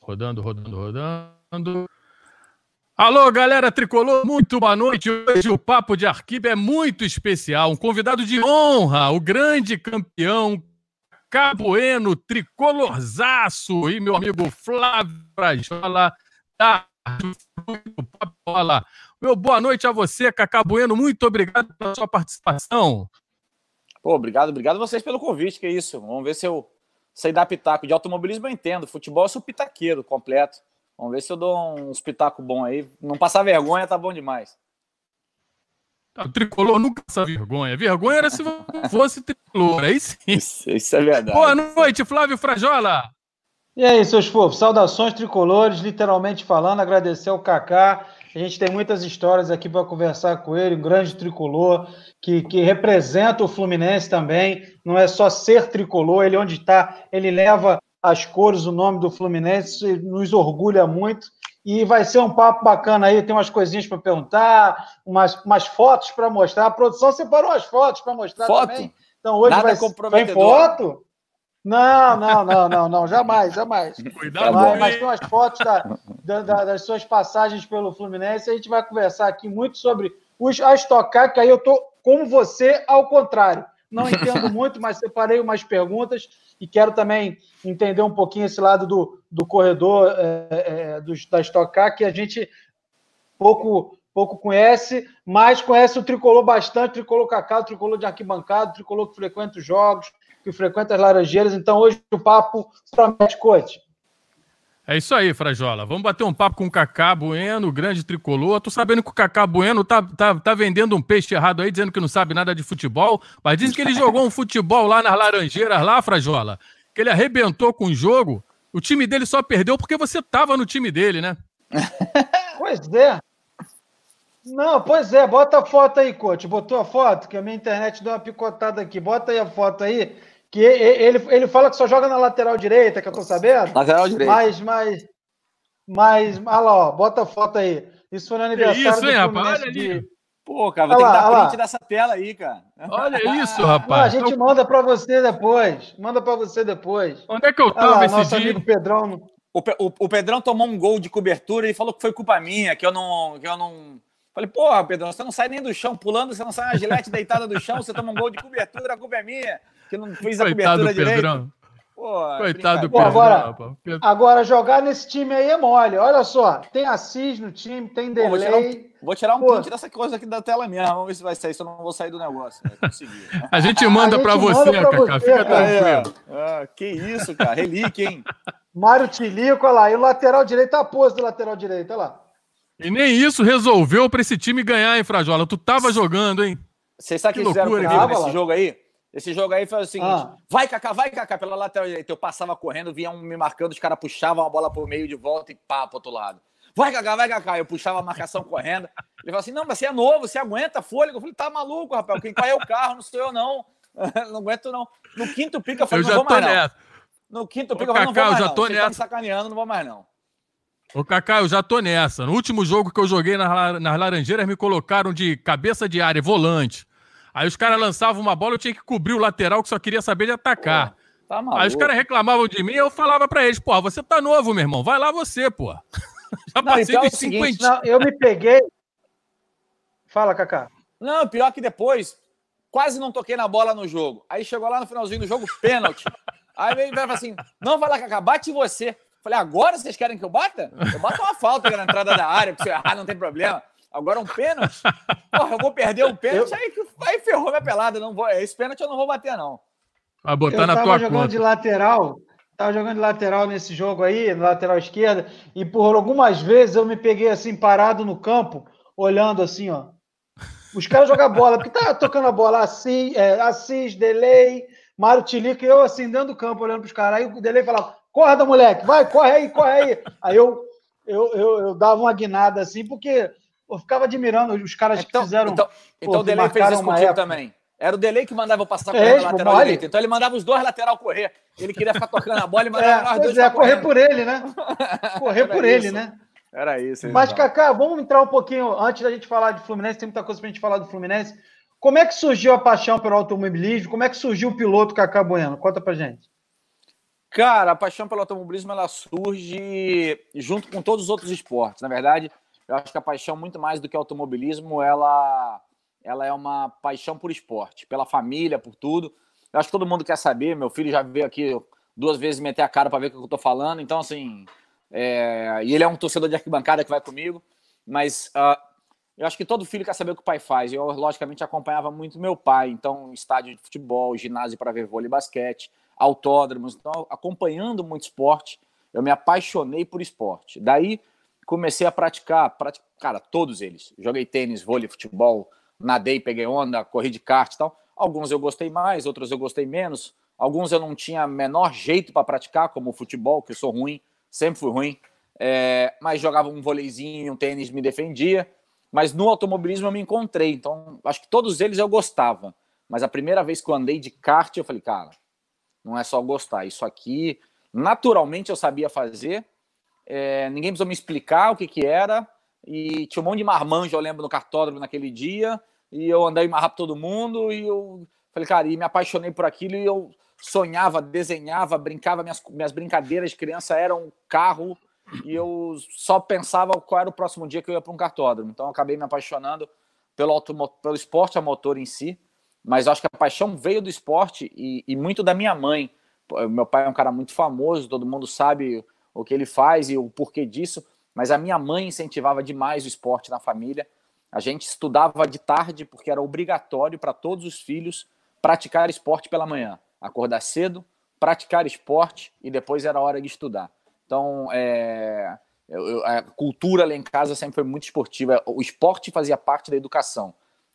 Rodando, rodando, rodando. Alô, galera tricolor, muito boa noite. Hoje o Papo de Arquiba é muito especial. Um convidado de honra, o grande campeão Cabueno, tricolorzaço, e meu amigo Flávio Frajola, da Bola. Meu boa noite a você, Cacá. Muito obrigado pela sua participação. Pô, obrigado, obrigado a vocês pelo convite, que é isso. Vamos ver se eu sei dar pitaco. De automobilismo eu entendo, futebol eu sou pitaqueiro completo. Vamos ver se eu dou uns pitacos bons aí. Não passar vergonha tá bom demais. O tricolor nunca passa vergonha. Vergonha era se fosse tricolor, aí sim. Isso, isso é verdade. Boa noite, Flávio Frajola. E aí, seus fofos, saudações tricolores, literalmente falando, agradecer ao Kaká. A gente tem muitas histórias aqui para conversar com ele, um grande tricolor que, que representa o Fluminense também. Não é só ser tricolor, ele onde está, ele leva as cores, o nome do Fluminense, nos orgulha muito. E vai ser um papo bacana aí, tem umas coisinhas para perguntar, umas, umas fotos para mostrar. A produção separou as fotos para mostrar foto? também. Então hoje Nada vai. Tem foto? Não, não, não, não, não, jamais, jamais. Cuidado com mas tem umas fotos da- da- da- das suas passagens pelo Fluminense. A gente vai conversar aqui muito sobre os, a Stock Car, que aí eu tô como você, ao contrário. Não entendo muito, mas separei umas perguntas e quero também entender um pouquinho esse lado do, do corredor é, é, dos- da Stock Car, que a gente pouco, pouco conhece, mas conhece o tricolor bastante, tricolor cacau, tricolor de arquibancada, tricolor que frequenta os jogos, que frequenta as laranjeiras. Então hoje o papo promete, coach. É isso aí, Frajola. Vamos bater um papo com o Cacá Bueno, grande tricolor. Tô sabendo que o Cacá Bueno tá, tá, tá vendendo um peixe errado aí, dizendo que não sabe nada de futebol, mas dizem que ele jogou um futebol lá nas Laranjeiras, lá, Frajola, que ele arrebentou com o jogo. O time dele só perdeu porque você tava no time dele, né? Pois é. Não, pois é, bota a foto aí, coach. Botou a foto, que a minha internet deu uma picotada aqui. Bota aí a foto aí. Que ele, ele fala que só joga na lateral direita, que eu tô sabendo. Lateral direito. Mas, mas, mas, olha lá, ó, bota a foto aí. Isso foi no aniversário isso, do hein, rapaz? Olha de- ali. Pô, cara, vou Olha ter lá, que dar lá. print dessa tela aí, cara. Olha isso, Não, a rapaz. gente Então, manda para você depois. Manda para você depois. onde é que eu Olha tava lá, esse nosso dia? amigo Pedrão. O, o- o Pedrão tomou um gol de cobertura e falou que foi culpa minha, que eu não. Que eu não... Falei, porra, Pedrão, você não sai nem do chão pulando, você não sai uma gilete deitada do chão, você toma um gol de cobertura, a culpa é minha, que não fiz a Coitado cobertura do direito. Pedrão. Pô, Coitado do Pô, Pedrão. agora- rapaz. Pedro- Agora, jogar nesse time aí é mole. Olha só, tem Assis no time, tem Pô, vou tirar um, delay. vou tirar um Pô. print dessa coisa aqui da tela mesmo. Vamos ver se vai sair, se eu não vou sair do negócio. Vai conseguir. A gente manda A pra gente você, manda Cacá. você, Fica cara. Tranquilo. Ah, que isso, cara. Relíquia, hein? Mário Tilico, olha lá. E o lateral direito, a pose do lateral direito, olha lá. E nem isso resolveu pra esse time ganhar, hein, Frajola? Tu tava jogando, hein? Vocês sabem o Que que fizeram loucura, comigo cara. nesse jogo aí? Esse jogo aí foi o seguinte: Ah. vai, Kaká, vai, Kaká, pela lateral direita. Eu passava correndo, vinha um me marcando, os caras puxavam a bola por meio de volta e pá, pro outro lado. Vai, Kaká, vai, Kaká. Eu puxava a marcação correndo. Ele falou assim: não, mas você é novo, você aguenta fôlego. Eu falei: tá maluco, rapaz, quem cai é o carro, não sou eu, não. não aguento, não. No quinto pico, eu Eu falei: não já vou tô mais, não. nessa. No quinto Ô, pico, eu falei: não Kaká, vou mais, eu já não. tô Vocês estão me nessa. sacaneando, não vou mais, não. Ô, Cacá, eu já tô nessa. No último jogo que eu joguei nas, nas Laranjeiras, me colocaram de cabeça de área, volante. Aí os caras lançavam uma bola, eu tinha que cobrir o lateral que só queria saber de atacar. Tá maluco. Aí os caras reclamavam de mim, eu falava pra eles, porra, você tá novo, meu irmão, vai lá você, pô. Já Não, passei então é o dos seguinte, 50. Não, eu me peguei. Fala, Kaká. Não, pior que depois, quase não toquei na bola no jogo. Aí chegou lá no finalzinho do jogo, pênalti. Aí veio e falou assim: não vai lá, Kaká, bate você. Falei, agora vocês querem que eu bata? Eu bato uma falta aqui na entrada da área, porque se eu errar não tem problema. Agora um pênalti? Porra, eu vou perder um pênalti, aí, que- aí ferrou minha pelada. Não vou, esse pênalti eu não vou bater, não. Vai botar eu na tava tua jogando conta. de lateral. Tava jogando de lateral nesse jogo aí, na lateral esquerda, e por algumas vezes eu me peguei assim, parado no campo, olhando assim, ó. Os caras jogam bola, porque tá tocando a bola assim, é, Assis, Delay, Mário Tilico, e eu assim, dentro do campo, olhando pros caras. Aí o Delay falava, corda, moleque, vai, corre aí, corre aí. Aí eu, eu, eu, eu dava uma guinada assim, porque eu ficava admirando os caras que Então, fizeram. então, então pô, o Delay fez isso contigo época. também. Era o Delay que mandava eu passar É, correndo na pô, lateral direita. Então ele mandava os dois lateral correr. Ele queria ficar tocando a bola e mandava É, nós dois é, correr por ele, né? Correr Era por ele, isso. né? Era isso. Mas, então. Cacá, vamos entrar um pouquinho, antes da gente falar de Fluminense, tem muita coisa pra gente falar do Fluminense. Como é que surgiu a paixão pelo automobilismo? Como é que surgiu o piloto Cacá Bueno? Conta pra gente. Cara, a paixão pelo automobilismo ela surge junto com todos os outros esportes. Na verdade, eu acho que a paixão muito mais do que automobilismo, ela ela é uma paixão por esporte, pela família, por tudo. Eu acho que todo mundo quer saber. Meu filho já veio aqui duas vezes meter a cara para ver o que eu estou falando. Então, assim, é... e ele é um torcedor de arquibancada que vai comigo. Mas uh, eu acho que todo filho quer saber o que o pai faz. Eu, logicamente, acompanhava muito meu pai. Então, estádio de futebol, ginásio para ver vôlei e basquete, autódromos. Então, acompanhando muito esporte, eu me apaixonei por esporte. Daí, comecei a praticar, pratic... cara, todos eles. Joguei tênis, vôlei, futebol, nadei, peguei onda, corri de kart e tal. Alguns eu gostei mais, outros eu gostei menos. Alguns eu não tinha menor jeito para praticar, como o futebol, que eu sou ruim, sempre fui ruim. É, mas jogava um voleizinho, um tênis, me defendia. Mas no automobilismo eu me encontrei. Então, acho que todos eles eu gostava. Mas a primeira vez que eu andei de kart, eu falei, cara, não é só gostar. Isso aqui, naturalmente eu sabia fazer. É, ninguém precisou me explicar o que, que era. E tinha um monte de marmanjo, eu lembro, no cartódromo naquele dia. E eu andei mais rápido todo mundo. E eu falei, cara, e me apaixonei por aquilo. E eu sonhava, desenhava, brincava. Minhas, minhas brincadeiras de criança eram carro. E eu só pensava qual era o próximo dia que eu ia para um cartódromo. Então eu acabei me apaixonando pelo, pelo esporte a motor em si. Mas acho que a paixão veio do esporte e, e muito da minha mãe. Meu pai é um cara muito famoso, todo mundo sabe o que ele faz e o porquê disso. Mas a minha mãe incentivava demais o esporte na família. A gente estudava de tarde porque era obrigatório para todos os filhos praticar esporte pela manhã. Acordar cedo, praticar esporte e depois era hora de estudar. Então, é, a cultura lá em casa sempre foi muito esportiva. O esporte fazia parte da educação.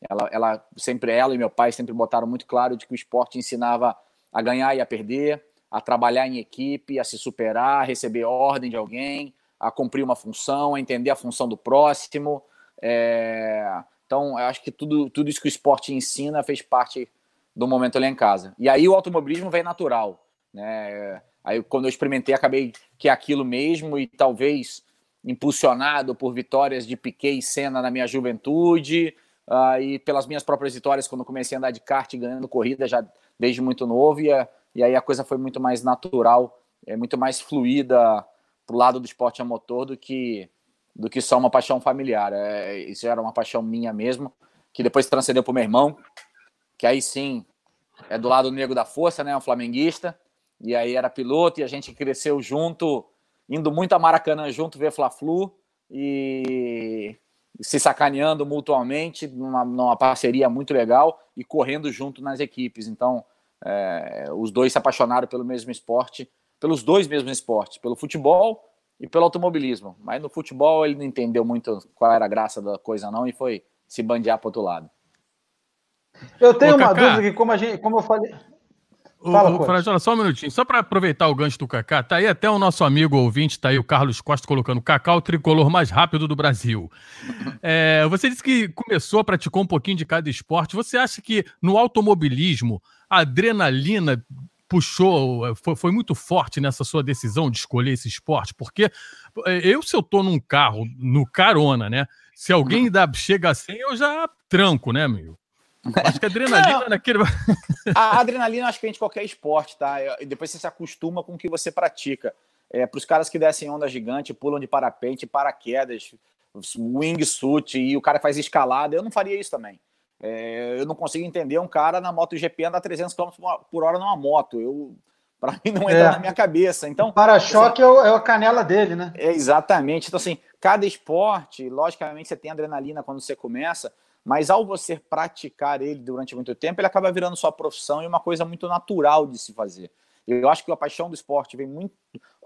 Ela, ela sempre ela e meu pai sempre botaram muito claro de que o esporte ensinava a ganhar e a perder, a trabalhar em equipe, a se superar, a receber ordem de alguém, a cumprir uma função, a entender a função do próximo. É... Então, eu acho que tudo, tudo isso que o esporte ensina fez parte do momento ali em casa. E aí o automobilismo vem natural. Né? Aí, quando eu experimentei, acabei que é aquilo mesmo e talvez impulsionado por vitórias de Piquet e Senna na minha juventude, uh, e pelas minhas próprias vitórias quando comecei a andar de kart ganhando corrida já desde muito novo, e, e aí a coisa foi muito mais natural, é muito mais fluida pro lado do esporte a motor do que do que só uma paixão familiar. É, isso era uma paixão minha mesmo, que depois transcendeu pro meu irmão, que aí sim é do lado negro da força, né, um flamenguista, e aí era piloto e a gente cresceu junto, indo muito a Maracanã junto ver Fla-Flu e se sacaneando mutuamente numa, numa, parceria muito legal e correndo junto nas equipes. Então, é, os dois se apaixonaram pelo mesmo esporte, pelos dois mesmos esportes, pelo futebol e pelo automobilismo. Mas no futebol ele não entendeu muito qual era a graça da coisa não e foi se bandear para outro lado. Eu tenho Ô, uma Cacá, dúvida que como a gente, como eu falei, Fala, o, Frajola, só um minutinho, só para aproveitar o gancho do Kaká, tá aí até o nosso amigo ouvinte, tá aí o Carlos Costa colocando Kaká, o tricolor mais rápido do Brasil. É, você disse que começou, praticou um pouquinho de cada esporte. Você acha que no automobilismo a adrenalina puxou, foi, foi, muito forte nessa sua decisão de escolher esse esporte? Porque é, eu, se eu tô num carro, no carona, né? Se alguém dá, chega assim, eu já tranco, né, meu? Acho que a adrenalina naquele. a adrenalina, acho que vem de qualquer esporte, tá? E depois você se acostuma com o que você pratica. É, Para os caras que descem onda gigante, pulam de parapente, paraquedas, wingsuit e o cara faz escalada, eu não faria isso também. É, eu não consigo entender um cara na moto GP andar 300 km por hora numa moto. Eu, para mim não entra é. na minha cabeça. Então, para-choque assim, é, a canela dele, né? É, exatamente. Então assim, cada esporte, logicamente você tem adrenalina quando você começa, mas ao você praticar ele durante muito tempo, ele acaba virando sua profissão e uma coisa muito natural de se fazer. Eu acho que a paixão do esporte vem muito.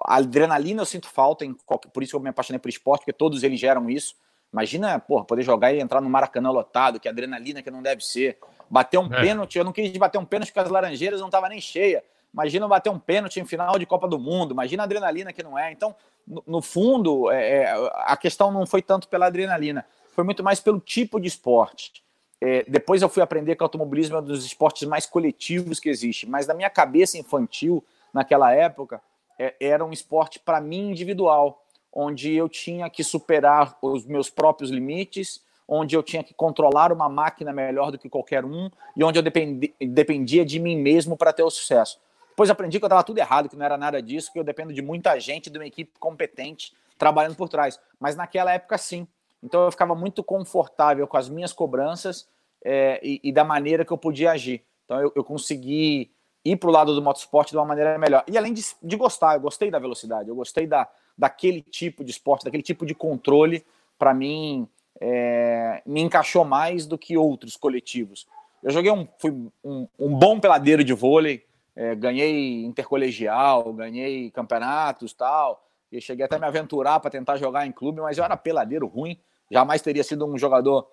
A adrenalina eu sinto falta, em qualquer... por isso que eu me apaixonei por esporte, porque todos eles geram isso. Imagina, porra, poder jogar e entrar no Maracanã lotado, que adrenalina que não deve ser. Bater um é. pênalti, eu não quis bater um pênalti porque as laranjeiras não estavam nem cheias. Imagina bater um pênalti em final de Copa do Mundo, imagina a adrenalina que não é. Então, no, no fundo, é, é, a questão não foi tanto pela adrenalina, foi muito mais pelo tipo de esporte. É, depois eu fui aprender que o automobilismo é um dos esportes mais coletivos que existe, mas na minha cabeça infantil, naquela época, é, era um esporte para mim individual, onde eu tinha que superar os meus próprios limites, onde eu tinha que controlar uma máquina melhor do que qualquer um e onde eu dependi, dependia de mim mesmo para ter o sucesso. Depois aprendi que eu estava tudo errado, que não era nada disso, que eu dependo de muita gente, de uma equipe competente trabalhando por trás. Mas naquela época, sim. Então eu ficava muito confortável com as minhas cobranças é, e, e, da maneira que eu podia agir. Então eu, eu consegui ir para o lado do motorsport de uma maneira melhor. E além de, de, gostar, eu gostei da velocidade, eu gostei da, daquele tipo de esporte, daquele tipo de controle, para mim é, me encaixou mais do que outros coletivos. Eu joguei um, fui um, um bom peladeiro de vôlei, é, ganhei intercolegial, ganhei campeonatos tal, e cheguei até a me aventurar para tentar jogar em clube, mas eu era peladeiro ruim, jamais teria sido um jogador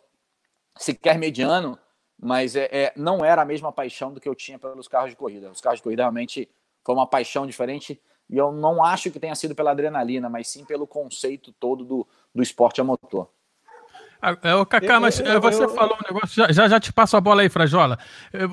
sequer mediano, mas é, é, não era a mesma paixão do que eu tinha pelos carros de corrida. Os carros de corrida realmente foi uma paixão diferente e eu não acho que tenha sido pela adrenalina, mas sim pelo conceito todo do, do esporte a motor. Ah, é, o Kaká, mas eu, eu, você eu, falou um negócio, já, já te passo a bola aí, Frajola.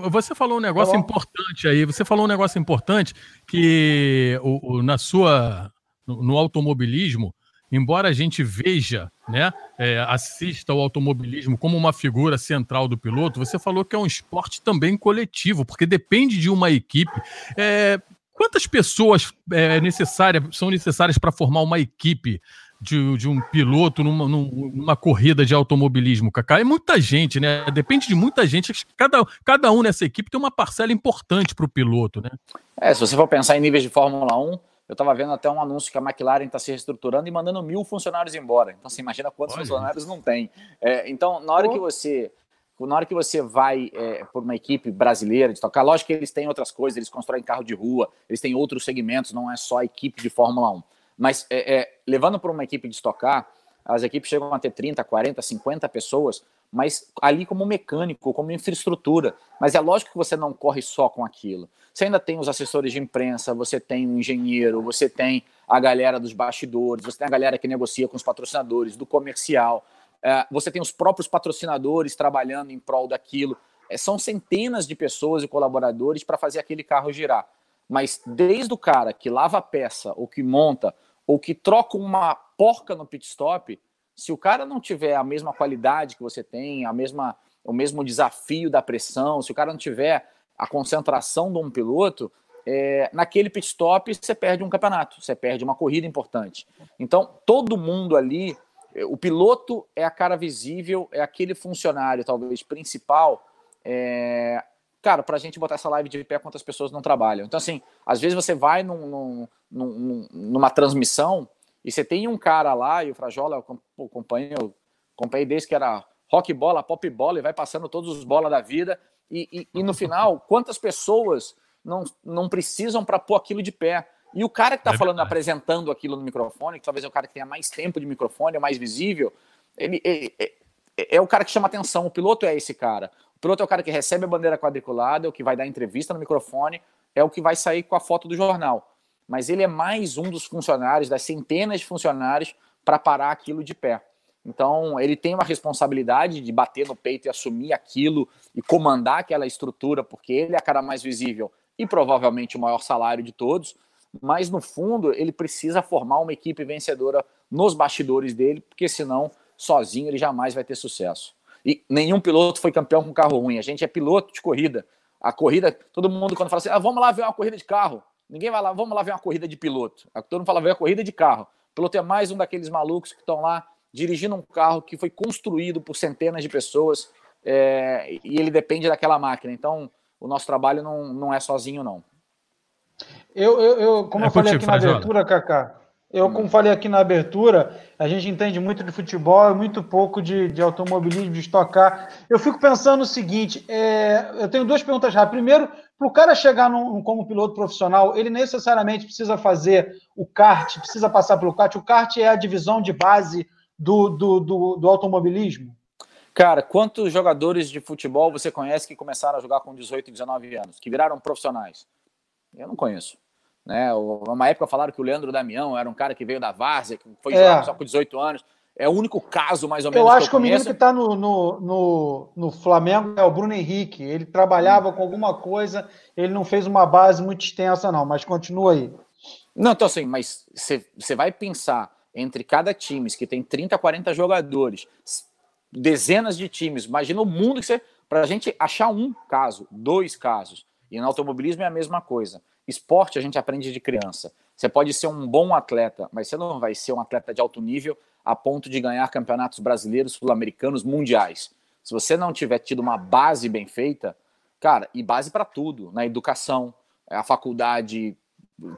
Você falou um negócio tá importante aí, você falou um negócio importante que o, o na sua, no, automobilismo, embora a gente veja, né, é, assista ao automobilismo como uma figura central do piloto, você falou que é um esporte também coletivo, porque depende de uma equipe. É, quantas pessoas é, necessárias, são necessárias para formar uma equipe de, de um piloto numa, numa corrida de automobilismo, Cacá? É muita gente, né? Depende de muita gente. Cada, cada um nessa equipe tem uma parcela importante para o piloto, né? É, se você for pensar em níveis de Fórmula 1, eu estava vendo até um anúncio que a McLaren está se reestruturando e mandando mil funcionários embora. Então, você imagina quantos Olha. funcionários não tem. É, então, na hora que você na hora que você vai é, por uma equipe brasileira de tocar, lógico que eles têm outras coisas, eles constroem carro de rua, eles têm outros segmentos, não é só a equipe de Fórmula 1. Mas é, é, levando para uma equipe de estocar, as equipes chegam a ter 30, 40, 50 pessoas, mas ali como mecânico, como infraestrutura. Mas é lógico que você não corre só com aquilo. Você ainda tem os assessores de imprensa, você tem o um engenheiro, você tem a galera dos bastidores, você tem a galera que negocia com os patrocinadores, do comercial, é, você tem os próprios patrocinadores trabalhando em prol daquilo. É, são centenas de pessoas e colaboradores para fazer aquele carro girar. Mas desde o cara que lava a peça ou que monta ou que troca uma porca no pit stop, se o cara não tiver a mesma qualidade que você tem, a mesma, o mesmo desafio da pressão, se o cara não tiver a concentração de um piloto, é, naquele pit stop você perde um campeonato, você perde uma corrida importante. Então, todo mundo ali, o piloto é a cara visível, é aquele funcionário, talvez, principal. É, cara, para a gente botar essa live de pé, quantas pessoas não trabalham? Então, assim, às vezes você vai num, num, num, numa transmissão e você tem um cara lá, e o Frajola, eu acompanhei, eu acompanhei desde que era rock bola, pop bola, e vai passando todos os bolas da vida, e, e, e, no final, quantas pessoas não, não precisam para pôr aquilo de pé? E o cara que está é falando, apresentando aquilo no microfone, que talvez é o cara que tenha mais tempo de microfone, é mais visível, ele, é, é, é o cara que chama atenção. O piloto é esse cara. O piloto é o cara que recebe a bandeira quadriculada, é o que vai dar entrevista no microfone, é o que vai sair com a foto do jornal. Mas ele é mais um dos funcionários, das centenas de funcionários, para parar aquilo de pé. Então, ele tem uma responsabilidade de bater no peito e assumir aquilo e comandar aquela estrutura, porque ele é a cara mais visível e provavelmente o maior salário de todos. Mas, no fundo, ele precisa formar uma equipe vencedora nos bastidores dele, porque senão, sozinho, ele jamais vai ter sucesso. E nenhum piloto foi campeão com carro ruim. A gente é piloto de corrida. A corrida, todo mundo quando fala assim, ah, vamos lá ver uma corrida de carro. Ninguém vai lá, vamos lá ver uma corrida de piloto. Todo mundo fala, ver a corrida de carro. O piloto é mais um daqueles malucos que estão lá dirigindo um carro que foi construído por centenas de pessoas é, e ele depende daquela máquina. Então, o nosso trabalho não, não é sozinho, não. Eu, eu, eu como é eu falei aqui na abertura, Kaká, eu, como falei aqui na abertura, a gente entende muito de futebol e muito pouco de, de automobilismo, de estocar. Eu fico pensando o seguinte: é, eu tenho duas perguntas rápidas. Primeiro, para o cara chegar num, como piloto profissional, ele necessariamente precisa fazer o kart, precisa passar pelo kart. O kart é a divisão de base do, do, do, do automobilismo? Cara, quantos jogadores de futebol você conhece que começaram a jogar com 18 e 19 anos, que viraram profissionais? Eu não conheço. Né? Uma época falaram que o Leandro Damião era um cara que veio da Várzea, que foi é. só com 18 anos. É o único caso, mais ou menos. Eu acho que, eu que o menino que está no, no, no, no, Flamengo é o Bruno Henrique. Ele trabalhava com alguma coisa, ele não fez uma base muito extensa, não, mas continua aí. Não, então assim, mas você vai pensar entre cada time que tem 30, 40 jogadores, dezenas de times, imagina o mundo que você. Para a gente achar um caso, dois casos, e no automobilismo é a mesma coisa. esporte a gente aprende de criança. Você pode ser um bom atleta, mas você não vai ser um atleta de alto nível a ponto de ganhar campeonatos brasileiros, sul-americanos, mundiais. Se você não tiver tido uma base bem feita, cara, e base para tudo, na educação, a faculdade,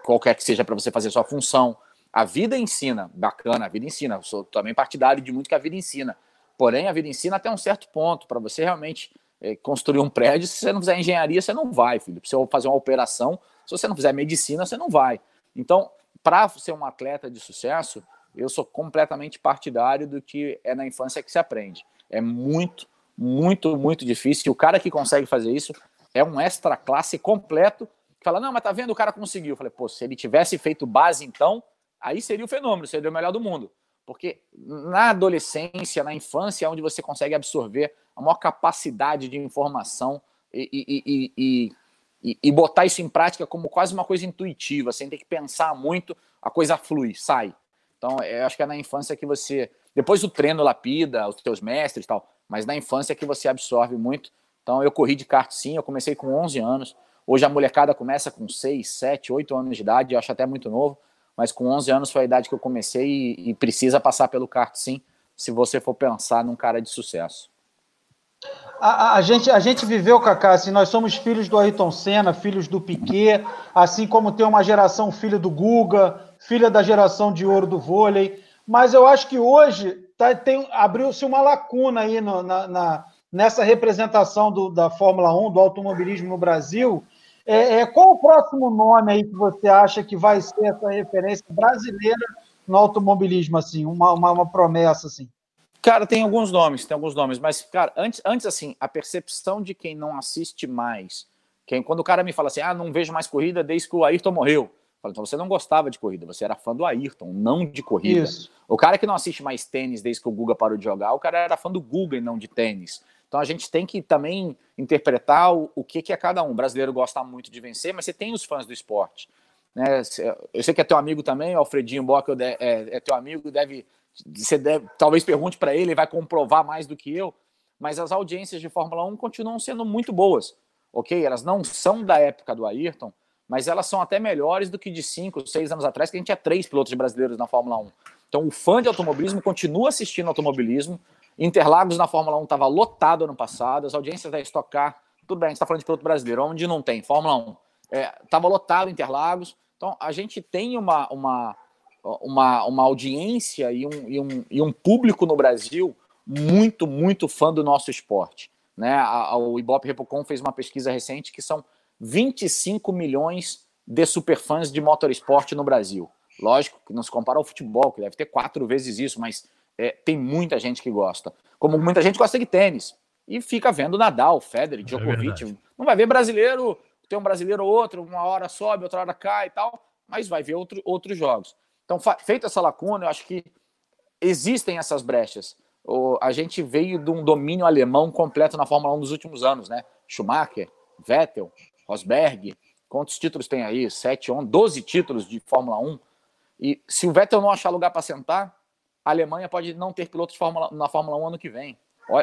qualquer que seja para você fazer sua função, a vida ensina, bacana, a vida ensina. Eu sou também partidário de muito que a vida ensina. Porém, a vida ensina até um certo ponto. Para você realmente é, construir um prédio, se você não fizer engenharia, você não vai, filho. Se você fazer uma operação, se você não fizer medicina, você não vai. Então, para ser um atleta de sucesso, eu sou completamente partidário do que é na infância que se aprende. É muito, muito, muito difícil. O cara que consegue fazer isso é um extra classe completo. Fala, não, mas tá vendo, o cara conseguiu. Eu falei, pô, se ele tivesse feito base, então, aí seria o fenômeno, seria o melhor do mundo. Porque na adolescência, na infância, é onde você consegue absorver a maior capacidade de informação e, e, e, e, e botar isso em prática como quase uma coisa intuitiva, sem ter que pensar muito, a coisa flui, sai. Então, eu acho que é na infância que você. Depois o treino lapida, os teus mestres e tal, mas na infância que você absorve muito. Então, eu corri de kart sim, eu comecei com 11 anos. Hoje a molecada começa com 6, 7, 8 anos de idade, eu acho até muito novo mas com 11 anos foi a idade que eu comecei e, e precisa passar pelo kart sim, se você for pensar num cara de sucesso. A, a, gente, a gente viveu, Cacá, assim, nós somos filhos do Ayrton Senna, filhos do Piquet, assim como tem uma geração filha do Guga, filha da geração de ouro do vôlei, mas eu acho que hoje tá, abriu-se uma lacuna aí no, na, na, nessa representação do, da Fórmula 1, do automobilismo no Brasil, é, é, qual o próximo nome aí que você acha que vai ser essa referência brasileira no automobilismo, assim, uma, uma, uma, promessa, assim? Cara, tem alguns nomes, tem alguns nomes, mas, cara, antes, antes assim, a percepção de quem não assiste mais, quem, quando o cara me fala assim, ah, não vejo mais corrida desde que o Ayrton morreu, então você não gostava de corrida, você era fã do Ayrton, não de corrida. Isso. O cara que não assiste mais tênis desde que o Guga parou de jogar, o cara era fã do Guga e não de tênis. Então a gente tem que também interpretar o, o que, que é cada um. O brasileiro gosta muito de vencer, mas você tem os fãs do esporte. Né? Eu sei que é teu amigo também, o Alfredinho Bock é, é, é teu amigo, deve, você deve, talvez pergunte para ele, ele vai comprovar mais do que eu, mas as audiências de Fórmula 1 continuam sendo muito boas, ok? Elas não são da época do Ayrton, mas elas são até melhores do que de 5, 6 anos atrás, que a gente tinha três pilotos brasileiros na Fórmula 1. Então o fã de automobilismo continua assistindo automobilismo, Interlagos na Fórmula 1 estava lotado ano passado, as audiências da Stock Car, tudo bem, a gente está falando de piloto brasileiro, onde não tem, Fórmula 1, estava é, lotado Interlagos. Então, a gente tem uma, uma, uma, uma audiência e um, e, um, e um público no Brasil muito, muito fã do nosso esporte. Né? A, a, o Ibope Repocon fez uma pesquisa recente que são 25 milhões de superfãs de motorsport no Brasil. Lógico que não se compara ao futebol, que deve ter quatro vezes isso, mas é, tem muita gente que gosta. Como muita gente gosta de tênis. E fica vendo Nadal, Federer, é Djokovic. É não vai ver brasileiro, tem um brasileiro ou outro, uma hora sobe, outra hora cai e tal, mas vai ver outro, outros jogos. Então, feita essa lacuna, eu acho que existem essas brechas. O, a gente veio de um domínio alemão completo na Fórmula 1 nos últimos anos, né? Schumacher, Vettel, Rosberg, quantos títulos tem aí? 7, 11, 12 títulos de Fórmula 1. E se o Vettel não achar lugar para sentar, a Alemanha pode não ter pilotos Fórmula, na Fórmula 1 ano que vem.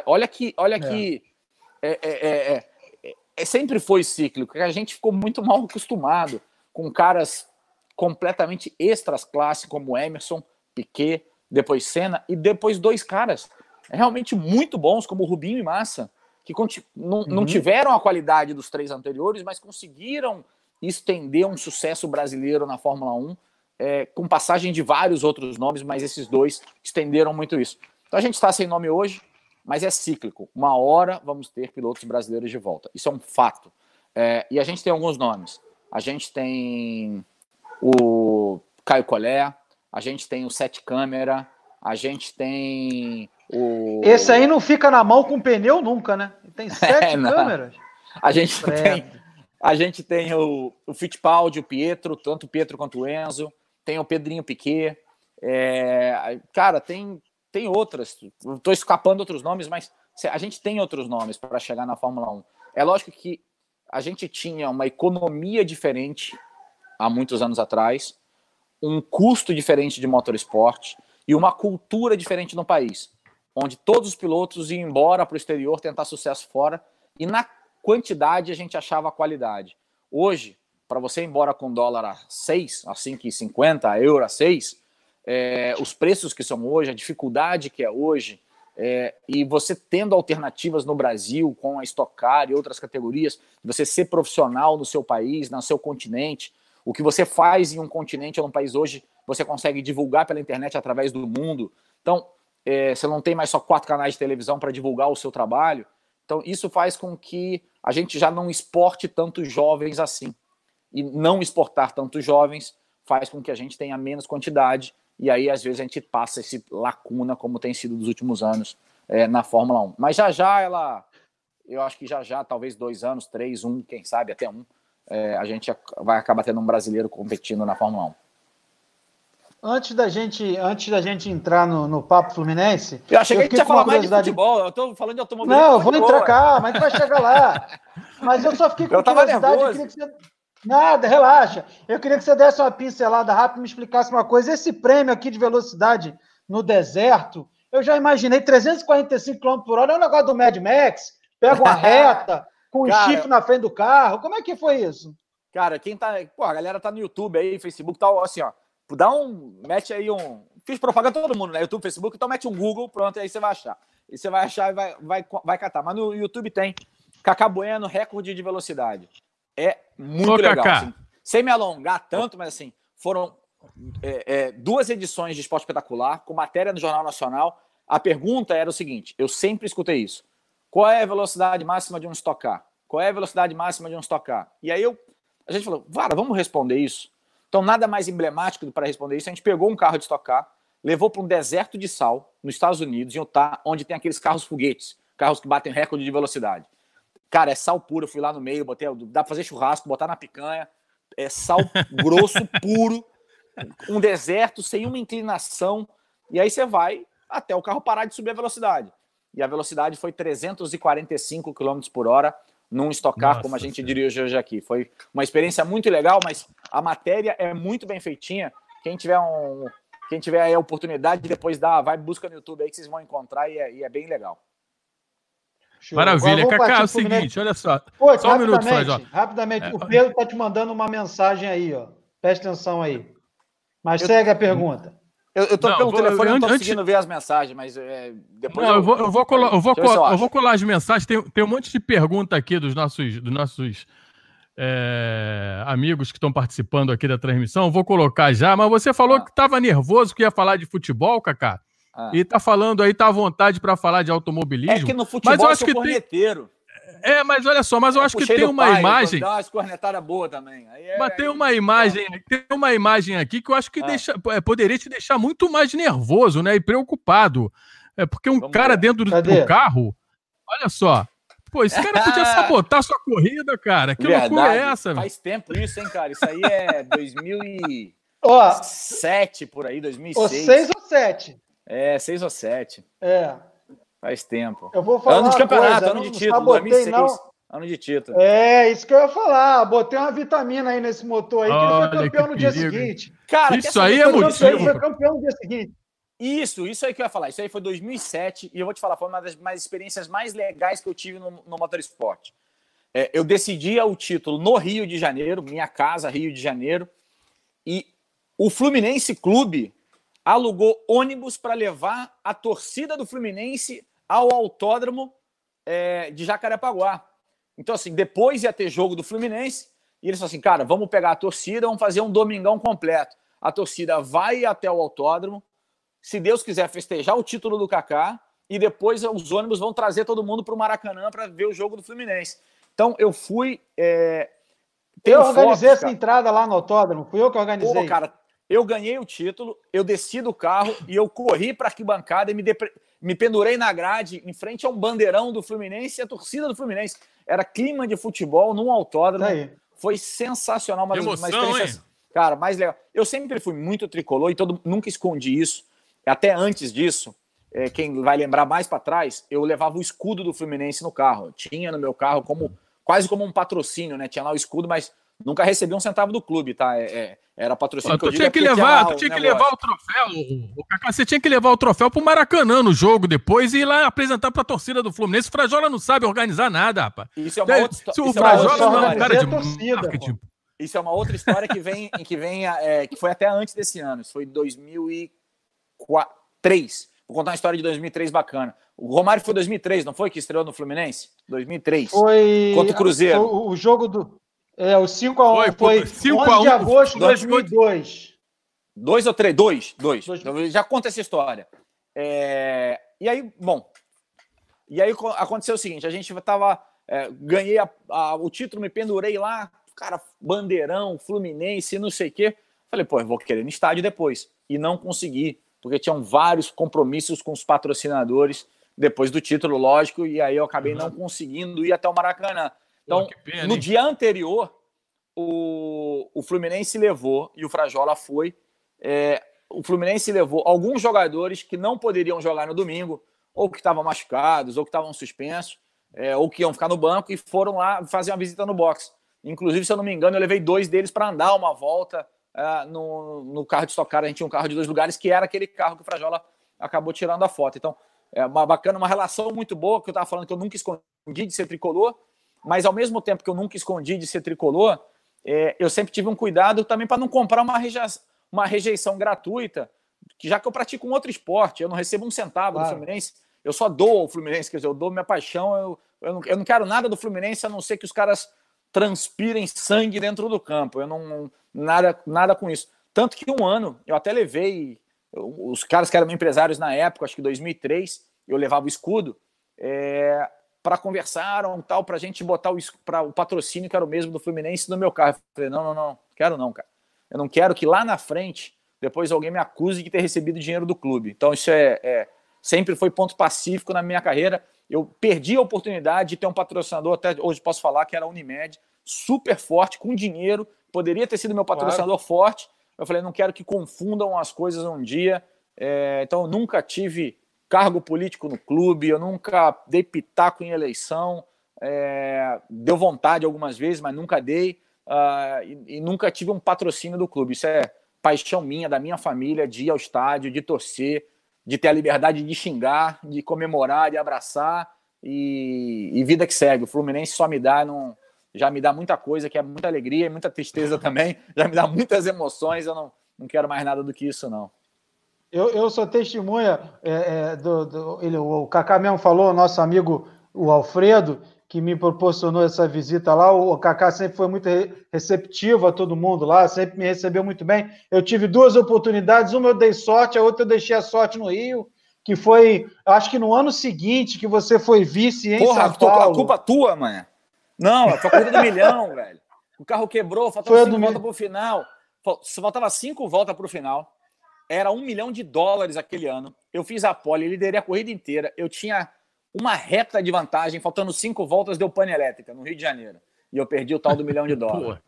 Olha que, olha é. que é, é, é, é, sempre foi cíclico, a gente ficou muito mal acostumado com caras completamente extras classe, como Emerson, Piquet, depois Senna, e depois dois caras realmente muito bons, como Rubinho e Massa, que não, não uhum. tiveram a qualidade dos três anteriores, mas conseguiram estender um sucesso brasileiro na Fórmula 1 é, com passagem de vários outros nomes, mas esses dois estenderam muito isso. Então a gente está sem nome hoje, mas é cíclico. Uma hora vamos ter pilotos brasileiros de volta. Isso é um fato. É, e a gente tem alguns nomes. A gente tem o Caio Collet, a gente tem o Sete Câmera, a gente tem o. Esse aí não fica na mão com pneu nunca, né? Tem sete é, câmeras. A gente tem. A gente tem o, o Fittipaldi, o Pietro, tanto o Pietro quanto o Enzo tem o Pedrinho Piquet, é, cara, tem, tem outras. Estou escapando outros nomes, mas a gente tem outros nomes para chegar na Fórmula 1. É lógico que a gente tinha uma economia diferente há muitos anos atrás, um custo diferente de motorsport e uma cultura diferente no país, onde todos os pilotos iam embora para o exterior tentar sucesso fora e na quantidade a gente achava a qualidade. Hoje, para você ir embora com dólar a 6, a 5,50, a euro a 6, é, os preços que são hoje, a dificuldade que é hoje, é, e você tendo alternativas no Brasil com a Stock Car e outras categorias, você ser profissional no seu país, no seu continente, o que você faz em um continente ou num país hoje, você consegue divulgar pela internet através do mundo. Então, é, você não tem mais só quatro canais de televisão para divulgar o seu trabalho. Então, isso faz com que a gente já não exporte tantos jovens assim. E não exportar tantos jovens faz com que a gente tenha menos quantidade. E aí, às vezes, a gente passa esse lacuna, como tem sido dos últimos anos é, na Fórmula 1. Mas já já ela. Eu acho que já já, talvez dois anos, três, um, quem sabe até um, é, a gente vai acabar tendo um brasileiro competindo na Fórmula 1. Antes da gente, antes da gente entrar no, no papo fluminense. Eu achei que a gente ia falar mais de futebol. Eu estou falando de automobilismo. Não, eu vou entrar cá, mas vai chegar lá. Mas eu só fiquei com eu curiosidade. Eu queria que você... Nada, relaxa. Eu queria que você desse uma pincelada rápida e me explicasse uma coisa. Esse prêmio aqui de velocidade no deserto, eu já imaginei 345 km por hora. É um negócio do Mad Max. Pega uma reta com o chifre na frente do carro. Como é que foi isso? Cara, quem tá. Pô, a galera tá no YouTube aí, Facebook, tal, assim, ó. Dá um. Mete aí um. Fiz propaganda todo mundo, né? YouTube, Facebook, então mete um Google, pronto, aí você vai achar. E você vai achar e vai, vai, vai catar. Mas no YouTube tem Cacá Bueno, recorde de velocidade. É muito Ô, legal. Assim, sem me alongar tanto, mas assim, foram é, é, duas edições de Esporte Espetacular, com matéria no Jornal Nacional. A pergunta era o seguinte: eu sempre escutei isso. Qual é a velocidade máxima de um Stock Car? Qual é a velocidade máxima de um Stock Car? E aí eu, a gente falou, Vara, vamos responder isso? Então, nada mais emblemático para responder isso. A gente pegou um carro de Stock Car, levou para um deserto de sal, nos Estados Unidos, em Utah, onde tem aqueles carros foguetes, carros que batem recorde de velocidade. Cara, é sal puro. Eu fui lá no meio, botei, dá para fazer churrasco, botar na picanha. É sal grosso, puro, um deserto, sem uma inclinação. E aí você vai até o carro parar de subir a velocidade e a velocidade foi 345 km por hora num estocar, como a gente dirige hoje aqui. Foi uma experiência muito legal, mas a matéria é muito bem feitinha. Quem tiver um, quem tiver a oportunidade, depois dá, vai busca no YouTube aí que vocês vão encontrar e é, e é bem legal. Show. Maravilha. Cacá, é o seguinte, olha só. Pô, só um minuto, faz, ó. Rapidamente, é, o Pedro está te mandando uma mensagem aí, ó. Presta atenção aí. Mas eu, segue a pergunta. Eu, eu tô não, pelo vou, telefone, eu não tô antes... conseguindo ver as mensagens, mas é, depois. Não, eu, eu, vou, eu, vou colar, eu, vou colar, eu vou colar as mensagens. Tem, tem um monte de pergunta aqui dos nossos, dos nossos é, amigos que estão participando aqui da transmissão. Vou colocar já, mas você falou ah. que estava nervoso, que ia falar de futebol, Kaká. Ah. E tá falando aí, tá à vontade para falar de automobilismo. É que no futebol mas eu acho que. Tem... É, mas olha só, mas eu, eu acho que tem uma pai, imagem. Dá umas cornetadas boas também. É, mas tem uma imagem, tem uma imagem aqui que eu acho que ah. deixa, é, poderia te deixar muito mais nervoso, né? E preocupado. É porque um Vamos cara ver. dentro do, do, carro, olha só. Pô, esse cara podia sabotar sua corrida, cara. Que Verdade. loucura é essa? Faz tempo isso, hein, cara? Isso aí é 2007 por aí, 2006. Ou 6 ou 7. É, 6 ou 7. É. Faz tempo. Eu vou falar ano de campeonato, coisa, ano de título, sabotei, 2006. Não. Ano de título. É, isso que eu ia falar. Botei uma vitamina aí nesse motor aí, que ele foi campeão no dia seguinte. Cara, isso aí é motivo. Ele foi campeão no dia seguinte. Isso, isso aí que eu ia falar. Isso aí foi 2007 e eu vou te falar, foi uma das mais experiências mais legais que eu tive no, no motorsport. É, eu decidia o título no Rio de Janeiro, minha casa, Rio de Janeiro, e o Fluminense Clube alugou ônibus para levar a torcida do Fluminense ao autódromo é, de Jacarepaguá. Então, assim, depois ia ter jogo do Fluminense, e eles falaram assim, cara, vamos pegar a torcida, vamos fazer um domingão completo. A torcida vai até o autódromo, se Deus quiser festejar o título do Kaká, e depois os ônibus vão trazer todo mundo para o Maracanã para ver o jogo do Fluminense. Então, eu fui... É... Eu organizei fotos, essa entrada lá no autódromo, fui eu que organizei. Pô, cara, eu ganhei o título, eu desci do carro e eu corri para a arquibancada e me, depre me pendurei na grade em frente a um bandeirão do Fluminense e a torcida do Fluminense. Era clima de futebol num autódromo. Tá Foi sensacional, uma, Emoção, uma experiência. Hein? Cara, mais legal. Eu sempre fui muito tricolor e todo, nunca escondi isso. Até antes disso, é, quem vai lembrar mais para trás, eu levava o escudo do Fluminense no carro. Eu tinha no meu carro como quase como um patrocínio, né? Tinha lá o escudo, mas nunca recebi um centavo do clube, tá? É, é, era patrocínio Pô, que eu tinha que levar, tinha, tu tinha que levar o troféu, o, Kaká, você tinha que levar o troféu pro Maracanã no jogo depois e ir lá apresentar pra torcida do Fluminense. O Frajola não sabe organizar nada, rapaz. Isso é uma outra história. O Frajola não é um cara de torcida, marketing. isso é uma outra história que vem, que vem, é, que foi até antes desse ano. Isso foi 2003. Vou contar uma história de 2003 bacana. O Romário foi 2003, não foi? Que estreou no Fluminense? 2003. Foi. Contra o Cruzeiro. O, o jogo do. É, o 5x1 Foi, foi, foi 5 11 a 1. de agosto de Dois- 2002. Dois ou três? Dois. Dois. Dois. Eu Já conta essa história. É, E aí, bom. E aí co- aconteceu o seguinte: a gente tava. é, ganhei a- a- o título, me pendurei lá, cara, bandeirão, Fluminense, não sei o quê. Falei, pô, eu vou querer no estádio depois. E não consegui, porque tinham vários compromissos com os patrocinadores depois do título, lógico, e aí eu acabei Uhum. não conseguindo ir até o Maracanã. Então, Pô, pena, no dia anterior, o, o Fluminense levou e o Frajola foi. é, o Fluminense levou alguns jogadores que não poderiam jogar no domingo, ou que estavam machucados, ou que estavam suspensos, é, ou que iam ficar no banco e foram lá fazer uma visita no box. Inclusive, se eu não me engano, eu levei dois deles para andar uma volta é, no, no carro de Stock Car. A gente tinha um carro de dois lugares, que era aquele carro que o Frajola acabou tirando a foto. Então, é uma bacana, uma relação muito boa, que eu estava falando que eu nunca escondi de ser tricolor, mas ao mesmo tempo que eu nunca escondi de ser tricolor, é, eu sempre tive um cuidado também para não comprar uma, reje uma rejeição gratuita, que já que eu pratico um outro esporte, eu não recebo um centavo Claro. do Fluminense, eu só dou ao Fluminense, quer dizer, eu dou minha paixão, eu, eu, não, eu não quero nada do Fluminense a não ser que os caras transpirem sangue dentro do campo, eu não nada, nada com isso. Tanto que um ano eu até levei eu- os caras que eram empresários na época, acho que 2003, eu levava o escudo, é, para conversaram tal, para a gente botar o, pra, o patrocínio que era o mesmo do Fluminense no meu carro. Eu falei, não, não, não, quero não, cara. Eu não quero que lá na frente depois alguém me acuse de ter recebido dinheiro do clube. Então isso é, é- sempre foi ponto pacífico na minha carreira. Eu perdi a oportunidade de ter um patrocinador, até hoje posso falar que era a Unimed, super forte, com dinheiro, poderia ter sido meu patrocinador forte. Eu falei, não quero que confundam as coisas um dia. É, então eu nunca tive cargo político no clube, eu nunca dei pitaco em eleição. É, deu vontade algumas vezes, mas nunca dei. ah, e, e nunca tive um patrocínio do clube. Isso é paixão minha, da minha família, de ir ao estádio, de torcer, de ter a liberdade de xingar, de comemorar, de abraçar e, e vida que segue. O Fluminense só me dá, não, já me dá muita coisa, que é muita alegria e muita tristeza também, já me dá muitas emoções. Eu não, não quero mais nada do que isso, não. Eu, eu sou testemunha é, é, do, do- ele, o Cacá mesmo falou, nosso amigo o Alfredo, que me proporcionou essa visita lá. O Cacá sempre foi muito re- receptivo a todo mundo lá, sempre me recebeu muito bem. Eu tive duas oportunidades, uma eu dei sorte, a outra eu deixei a sorte no Rio, que foi, acho que no ano seguinte que você foi vice em Porra, São Paulo. a culpa tua, mano. Não, foi a corrida do milhão, velho. O carro quebrou, Foi faltava a cinco voltas mi- pro final. Fal- Faltava cinco voltas pro final. Era um milhão de dólares aquele ano. Eu fiz a pole, liderei a corrida inteira. Eu tinha uma reta de vantagem, faltando cinco voltas, deu pane elétrica no Rio de Janeiro. E eu perdi o tal do milhão de dólares.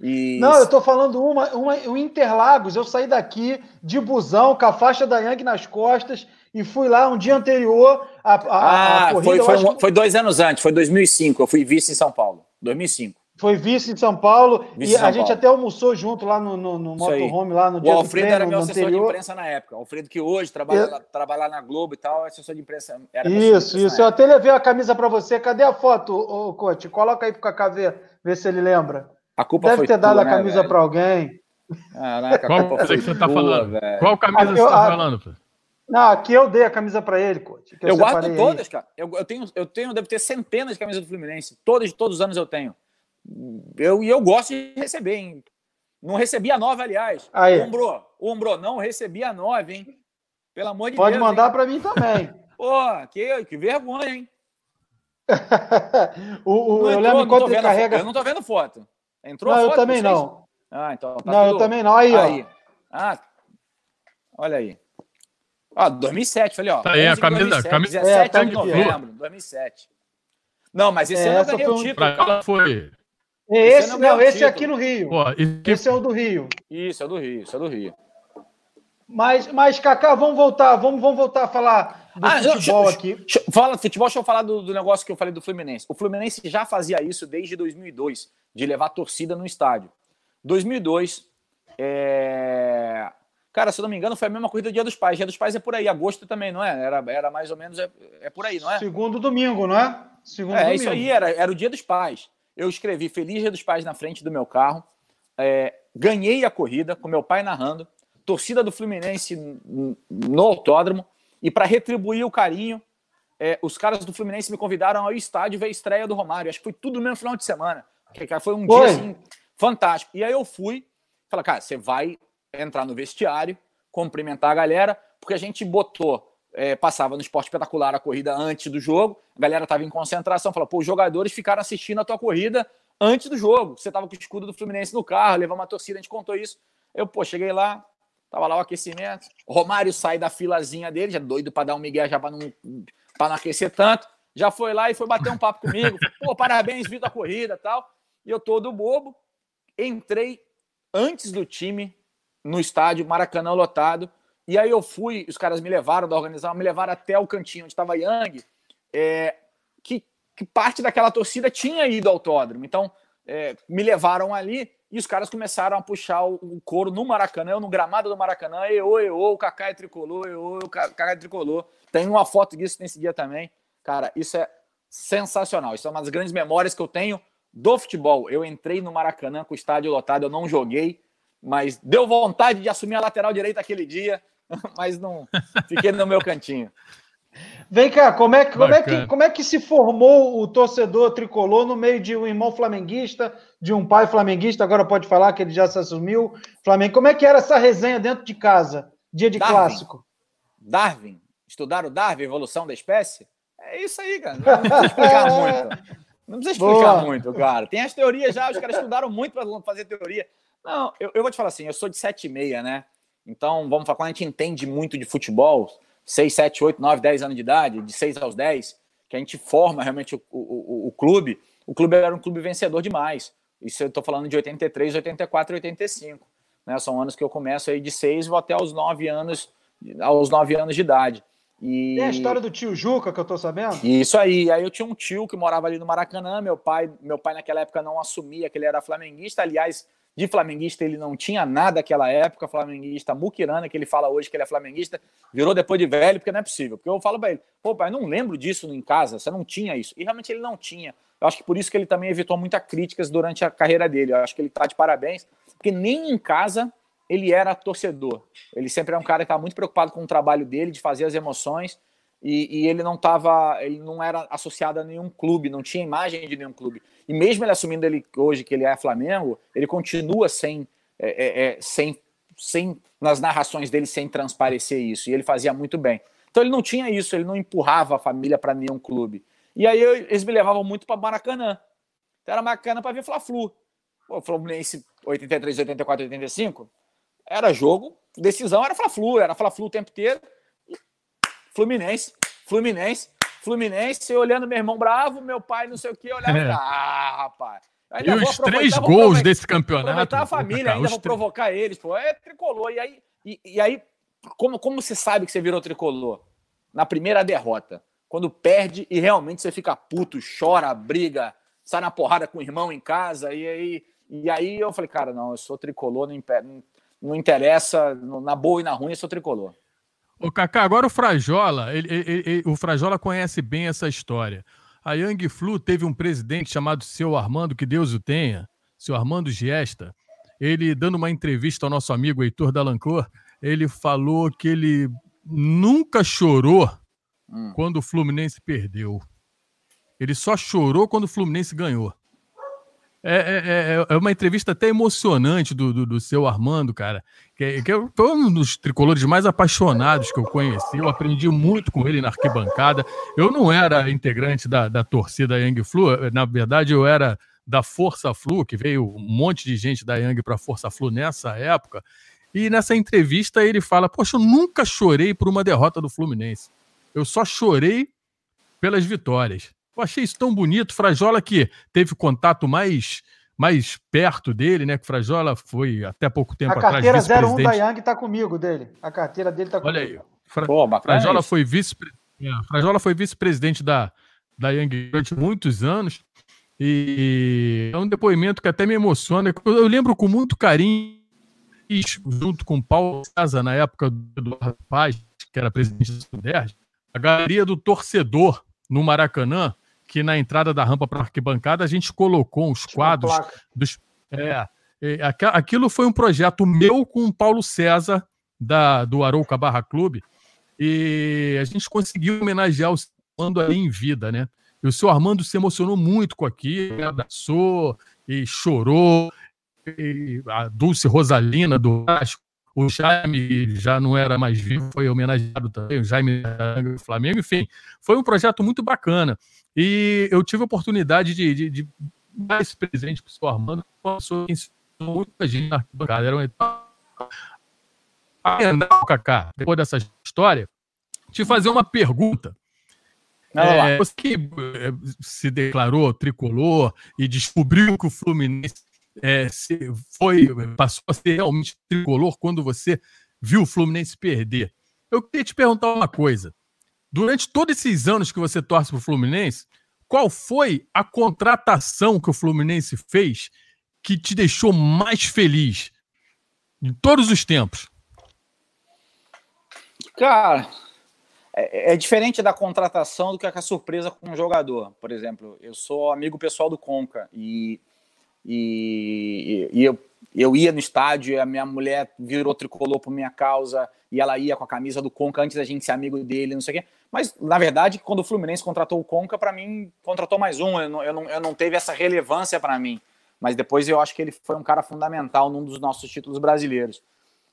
E... Não, eu tô falando uma, uma, um Interlagos. Eu saí daqui de busão, com a faixa da Yang nas costas, e fui lá um dia anterior à, à- à Ah, corrida. foi, eu foi, um- que foi dois anos antes, foi 2005. Eu fui vice em São Paulo. 2005. foi vice em São Paulo, Vice e São a gente Paulo. até almoçou junto lá no, no, no motorhome, lá no O dia do Alfredo treino, era meu assessor de anterior. imprensa na época. O Alfredo que hoje trabalha, Eu- lá- trabalha na Globo e tal, é assessor de imprensa. De Isso, imprensa isso. Eu até levei a camisa para você. Cadê a foto, ô, ô, Coach? Coloca aí pro Cacá ver, ver se ele lembra. A culpa Deve foi ter dado tua, a né, camisa velho? para alguém. Caraca, a Qual culpa camisa foi que você tá tua, falando? velho. Qual camisa Ah, você eu- tá falando? pô? Não, aqui eu dei a camisa para ele, Coach. que Eu guardo separei aí. todas, cara. Eu, eu tenho, eu tenho, devo ter centenas de camisas do Fluminense. Todas, todos os anos eu tenho. Eu, e eu gosto de receber, hein? Não recebi a nova, aliás. Aí. Ombro, Ombro, não recebi a nova, hein? Pelo amor de Pode Deus. mandar hein? para mim também. Pô, que, que vergonha, hein? o, o, Não eu entrou, lembro não enquanto ele carrega. Eu não tô vendo foto. Entrou Não, a eu foto também vocês? não. Ah, então. Tá Não, eu tudo- também não. Aí, ó. Aí. Ah, olha aí. Ó, 2007, falei, ó. Tá aí a 11 de camisa- 2007, camisa- 17 É, tá de novembro, 2007. Não, mas esse É, ano eu ganhei o título. Pra ela foi. É Esse esse, não esse é título. aqui no Rio. Pô, e que- Esse é o do Rio. Isso, é do Rio, isso é do Rio. Mas, mas Cacá, vamos voltar, vamos, vamos voltar a falar do Ah, futebol deixa- aqui. Deixa- Fala, futebol, deixa eu falar do, do negócio que eu falei do Fluminense. O Fluminense já fazia isso desde 2002, de levar torcida no estádio. 2002, é... cara, se eu não me engano, foi a mesma corrida do Dia dos Pais. Dia dos Pais é por aí, agosto também, não é? Era, era mais ou menos, é, é por aí, não é? Segundo domingo, não é? Segundo É, domingo. isso aí, era, era o Dia dos Pais. Eu escrevi Feliz Dia dos Pais na frente do meu carro. é, ganhei a corrida com meu pai narrando, torcida do Fluminense no autódromo, e para retribuir o carinho, é, os caras do Fluminense me convidaram ao estádio ver a estreia do Romário. Acho que foi tudo no mesmo final de semana. Foi um foi. dia assim, fantástico. E aí eu fui, falei, cara, você vai entrar no vestiário, cumprimentar a galera, porque a gente botou, é, passava no esporte espetacular a corrida antes do jogo, a galera estava em concentração, falou, pô, os jogadores ficaram assistindo a tua corrida antes do jogo. Você estava com o escudo do Fluminense no carro, levou uma torcida, a gente contou isso. Eu, pô, cheguei lá, tava lá o aquecimento. O Romário sai da filazinha dele, já doido para dar um migué já para não, não aquecer tanto. Já foi lá e foi bater um papo comigo. Pô, parabéns, viu a corrida tal. E eu todo bobo. Entrei antes do time no estádio, Maracanã lotado. E aí eu fui, os caras me levaram da organização, me levaram até o cantinho onde estava Yang, é, que que parte daquela torcida tinha ido ao autódromo. Então, é, me levaram ali e os caras começaram a puxar o, o couro no Maracanã, eu no gramado do Maracanã, eô, eô, o Kaká é tricolor, eô, o Kaká é tricolor. Tem uma foto disso nesse dia também. Cara, isso é sensacional. Isso é uma das grandes memórias que eu tenho do futebol. Eu entrei no Maracanã com o estádio lotado, eu não joguei, mas deu vontade de assumir a lateral direita aquele dia, mas não fiquei no meu cantinho. Vem cá, como é, como, é que, como é que se formou o torcedor tricolor no meio de um irmão flamenguista, de um pai flamenguista, agora pode falar que ele já se assumiu, Flamengo. Como é que era essa resenha dentro de casa, dia de Darwin. clássico? Darwin. Estudaram Darwin, evolução da espécie? É isso aí, cara. Não, não precisa explicar muito. Não precisa explicar Boa. muito, cara. Tem as teorias já, os caras estudaram muito para fazer teoria. Não, eu, eu vou te falar assim, eu sou de 7,6, né? Então, vamos falar, quando a gente entende muito de futebol, 6, 7, 8, 9, 10 anos de idade, de 6 aos 10, que a gente forma realmente o, o, o, clube, o clube era um clube vencedor demais. Isso eu estou falando de 83, 84 85. Né? São anos que eu começo aí de 6 vou até aos 9 anos, aos 9 anos de idade. E... Tem a história do tio Juca que eu tô sabendo? Isso aí. Aí eu tinha um tio que morava ali no Maracanã. Meu pai, meu pai naquela época não assumia que ele era flamenguista. Aliás, de flamenguista ele não tinha nada naquela época, flamenguista muquirana, que ele fala hoje que ele é flamenguista, virou depois de velho, porque não é possível. Porque eu falo para ele, pô, pai, não lembro disso em casa, você não tinha isso. E realmente ele não tinha. Eu acho que por isso que ele também evitou muitas críticas durante a carreira dele. Eu acho que ele tá de parabéns, porque nem em casa ele era torcedor. Ele sempre é um cara que está muito preocupado com o trabalho dele, de fazer as emoções e, e ele não estava, ele não era associado a nenhum clube, não tinha imagem de nenhum clube. E mesmo ele assumindo ele hoje que ele é Flamengo, ele continua sem, é, é, é, sem, sem nas narrações dele sem transparecer isso. E ele fazia muito bem. Então ele não tinha isso, ele não empurrava a família para nenhum clube. E aí eles me levavam muito para Maracanã. Então era Maracanã para ver Fla-Flu. O Fluminense 83, 84, 85 era jogo, decisão era Fla-Flu, era Fla-Flu o tempo inteiro. Fluminense, Fluminense, Fluminense, eu olhando meu irmão bravo, meu pai não sei o que, olhava, é. ah, rapaz. Ainda e os três gols desse campeonato. Aproveitar a família, ainda vou provocar eles, pô, é tricolor. E aí, e, e, aí como, como você sabe que você virou tricolor? Na primeira derrota. Quando perde e realmente você fica puto, chora, briga, sai na porrada com o irmão em casa, e aí, e aí eu falei, cara, não, eu sou tricolor, não, não interessa, na boa e na ruim, eu sou tricolor. Ô, Kaká, agora o Frajola, ele, ele, ele, o Frajola conhece bem essa história. A Yang Flu teve um presidente chamado Seu Armando, que Deus o tenha, seu Armando Giesta. Ele, dando uma entrevista ao nosso amigo Heitor Dalancor, ele falou que ele nunca chorou hum. quando o Fluminense perdeu. Ele só chorou quando o Fluminense ganhou. É, é, é, é, uma entrevista até emocionante do, do, do seu Armando, cara. Que, que tô um dos tricolores mais apaixonados que eu conheci. Eu aprendi muito com ele na arquibancada. Eu não era integrante da, da torcida Young Flu, na verdade, eu era da Força Flu, que veio um monte de gente da Young para Força Flu nessa época. E nessa entrevista ele fala: Poxa, eu nunca chorei por uma derrota do Fluminense. Eu só chorei pelas vitórias. Eu achei isso tão bonito. Frajola que teve contato mais mais perto dele, né? Que Frajola foi até pouco tempo atrás. A carteira 01 da Yang está comigo dele. A carteira dele está comigo. Olha aí. Fra Pô, Frajola, foi vice, é, Frajola foi vice-presidente da, da Yang durante muitos anos. E é um depoimento que até me emociona. Eu lembro com muito carinho, junto com Paulo César, na época do Eduardo Paz, que era presidente do Sudeste, a galeria do torcedor no Maracanã, que na entrada da rampa para a arquibancada a gente colocou os quadros dos, é, aquilo foi um projeto meu com o Paulo César, da, do Arouca Barra Clube, e a gente conseguiu homenagear o Armando ali em vida, né? E o seu Armando se emocionou muito com aquilo, abraçou e chorou. E a Dulce Rosalina do Vasco, o Jaime já não era mais vivo, foi homenageado também, o Jaime do Flamengo, enfim, foi um projeto muito bacana. E eu tive a oportunidade de, de, de dar esse presente para o seu Armando, passou muita gente na arquibancada. Era um... Kaká, depois dessa história, te fazer uma pergunta. É, você que é, se declarou tricolor e descobriu que o Fluminense é, foi, passou a ser realmente tricolor quando você viu o Fluminense perder. Eu queria te perguntar uma coisa. Durante todos esses anos que você torce para o Fluminense, qual foi a contratação que o Fluminense fez que te deixou mais feliz em todos os tempos? Cara, é, é, diferente da contratação do que a surpresa com um jogador. Por exemplo, eu sou amigo pessoal do Conca e, e, e eu, eu ia no estádio a minha mulher virou tricolor por minha causa e ela ia com a camisa do Conca antes da gente ser amigo dele, não sei o quê. Mas, na verdade, quando o Fluminense contratou o Conca, para mim, contratou mais um. Eu não, eu não, eu não teve essa relevância para mim. Mas depois eu acho que ele foi um cara fundamental num dos nossos títulos brasileiros.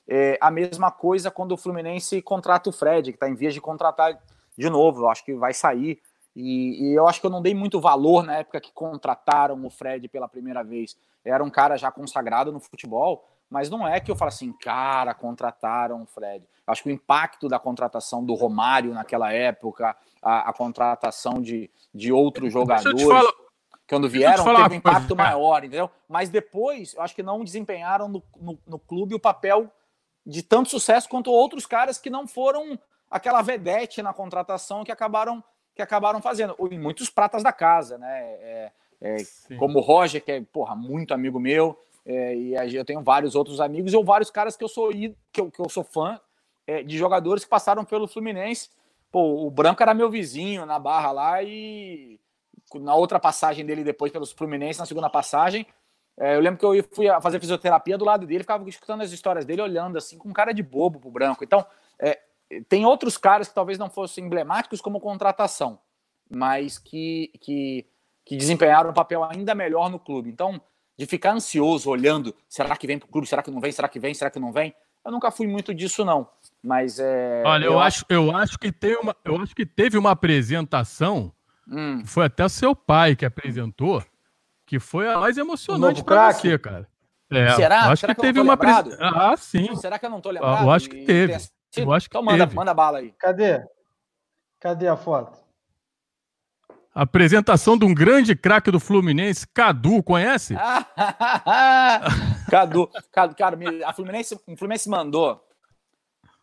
É, a mesma coisa quando o Fluminense contrata o Fred, que está em vias de contratar de novo. Eu acho que vai sair. E, e, eu acho que eu não dei muito valor na época que contrataram o Fred pela primeira vez. Era um cara já consagrado no futebol, mas não é que eu falo assim, cara, contrataram o Fred. Acho que o impacto da contratação do Romário naquela época, a, a contratação de, de outros jogadores, quando vieram, teve um impacto maior, entendeu? Mas depois, eu acho que não desempenharam no, no, no clube o papel de tanto sucesso quanto outros caras que não foram aquela vedete na contratação que acabaram que acabaram fazendo. E muitos pratas da casa, né? É, é, como o Roger, que é porra, muito amigo meu, é, e eu tenho vários outros amigos, ou vários caras que eu sou que eu, que eu sou fã é, de jogadores que passaram pelo Fluminense. Pô, o Branco era meu vizinho na barra lá e na outra passagem dele depois pelos Fluminense, na segunda passagem, é, eu lembro que eu fui fazer fisioterapia do lado dele, ficava escutando as histórias dele, olhando assim, com cara de bobo pro branco. Então, é, tem outros caras que talvez não fossem emblemáticos como contratação, mas que, que, que desempenharam um papel ainda melhor no clube. Então, de ficar ansioso, olhando, será que vem pro clube, será que não vem, será que vem, será que não vem? Eu nunca fui muito disso, não. Mas é. Olha, eu, eu acho, eu acho que teve uma, eu acho que teve uma apresentação. Hum. Foi até seu pai que apresentou que foi a mais emocionante para você, cara. É, Será? Acho Será que, que teve uma lembrado? Ah, sim. Será que eu não tô lembrado? Eu acho que teve. Eu acho que então manda, teve. manda bala aí. Cadê? Cadê a foto? Apresentação de um grande craque do Fluminense, Cadu, conhece? Cadu, Cadu, cara, a Fluminense, o Fluminense mandou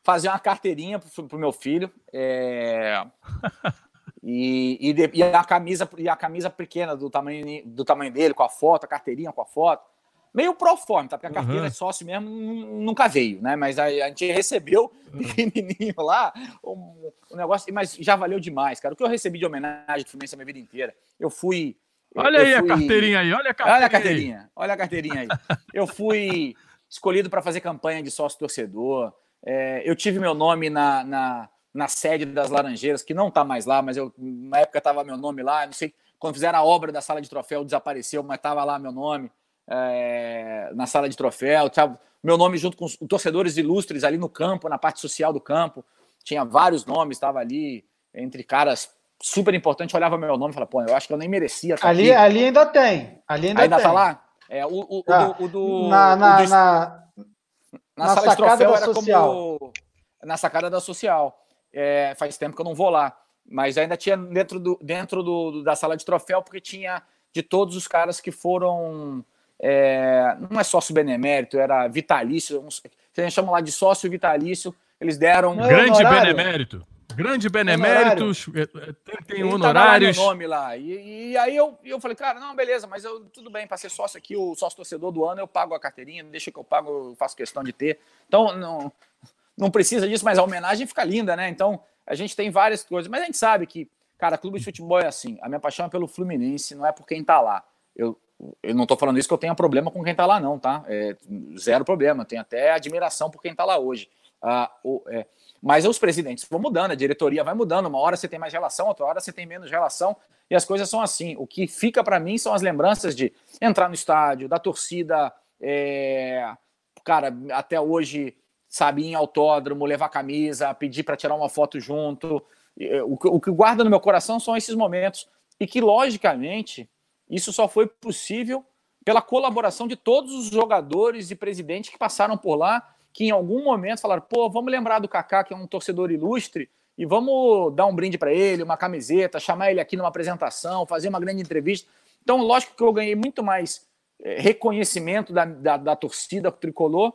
fazer uma carteirinha pro, pro meu filho. É... E, e, e, a camisa e a camisa pequena do tamanho do tamanho dele, com a foto, a carteirinha com a foto. Meio pro forma, tá? Porque a carteira uhum. é sócio mesmo, nunca veio, né? Mas a, a gente recebeu pequenininho lá o um, um negócio, mas já valeu demais, cara. O que eu recebi de homenagem do Fluminense a minha vida inteira. Eu fui. Olha aí fui, a carteirinha aí, olha a carteirinha. Olha a carteirinha, aí. olha a carteirinha aí. eu fui escolhido para fazer campanha de sócio torcedor. É, eu tive meu nome na, na na sede das Laranjeiras, que não está mais lá, mas eu, na época estava meu nome lá, não sei, quando fizeram a obra da sala de troféu, desapareceu, mas estava lá meu nome é, na sala de troféu, tava, meu nome junto com os torcedores ilustres ali no campo, na parte social do campo, tinha vários nomes, estava ali, entre caras super importantes, olhava meu nome e falava, pô, eu acho que eu nem merecia ali, aqui. ali ainda tem, ali ainda, ainda tá tem. tá lá? É, o, o, ah, o, do, na, na, o do, na, na, na sala de troféu era social. como na sacada da social. É, faz tempo que eu não vou lá. Mas ainda tinha dentro, do, dentro do, da sala de troféu, porque tinha de todos os caras que foram. É, não é sócio benemérito, era vitalício. a gente chama lá de sócio vitalício. Eles deram. Não, Grande honorário. benemérito. Grande benemérito é, é, tem, tem honorários. Tá nome lá. E, e, aí eu, eu falei, cara, não, beleza, mas eu, tudo bem, para ser sócio aqui, o sócio torcedor do ano, eu pago a carteirinha, deixa que eu pago, eu faço questão de ter. Então, não, não precisa disso, mas a homenagem fica linda, né? Então, a gente tem várias coisas, mas a gente sabe que, cara, clube de futebol é assim. A minha paixão é pelo Fluminense, não é por quem tá lá. Eu, eu não estou falando isso que eu tenha problema com quem está lá, não, tá? É, zero problema. Tenho até admiração por quem está lá hoje. Ah, o, é, mas os presidentes vão mudando, a diretoria vai mudando. Uma hora você tem mais relação, outra hora você tem menos relação. E as coisas são assim. O que fica para mim são as lembranças de entrar no estádio, da torcida. É, cara, até hoje, sabe, em autódromo, levar camisa, pedir para tirar uma foto junto. O, o que guarda no meu coração são esses momentos. E que, logicamente, isso só foi possível pela colaboração de todos os jogadores e presidentes que passaram por lá, que em algum momento falaram: pô, vamos lembrar do Kaká, que é um torcedor ilustre, e vamos dar um brinde para ele, uma camiseta, chamar ele aqui numa apresentação, fazer uma grande entrevista. Então, lógico que eu ganhei muito mais é, reconhecimento da, da, da torcida tricolor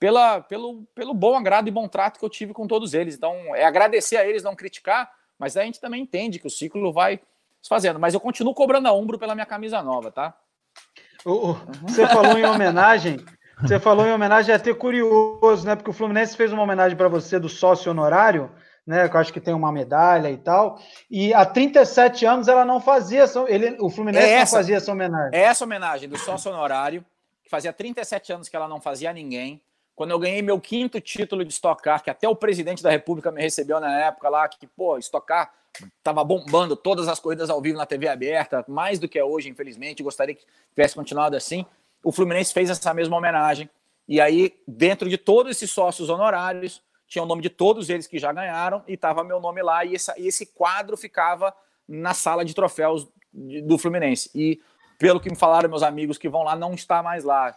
pela, pelo, pelo bom agrado e bom trato que eu tive com todos eles. Então, é agradecer a eles, não criticar, mas a gente também entende que o ciclo vai fazendo. Mas eu continuo cobrando a ombro pela minha camisa nova, tá? Uhum. Você falou em homenagem. Você falou em homenagem, é até curioso, né? Porque o Fluminense fez uma homenagem para você do sócio honorário, né? Que eu acho que tem uma medalha e tal. E há 37 anos ela não fazia, ele, o Fluminense é essa, não fazia essa homenagem. É essa homenagem do sócio honorário, que fazia 37 anos que ela não fazia a ninguém. Quando eu ganhei meu quinto título de Stock Car, que até o presidente da República me recebeu na época lá, que, pô, Stock Car Tava bombando todas as corridas ao vivo na TV aberta, mais do que é hoje, infelizmente. Gostaria que tivesse continuado assim. O Fluminense fez essa mesma homenagem. E aí, dentro de todos esses sócios honorários, tinha o nome de todos eles que já ganharam e tava meu nome lá. E, essa, e esse quadro ficava na sala de troféus do Fluminense. E pelo que me falaram meus amigos que vão lá, não está mais lá.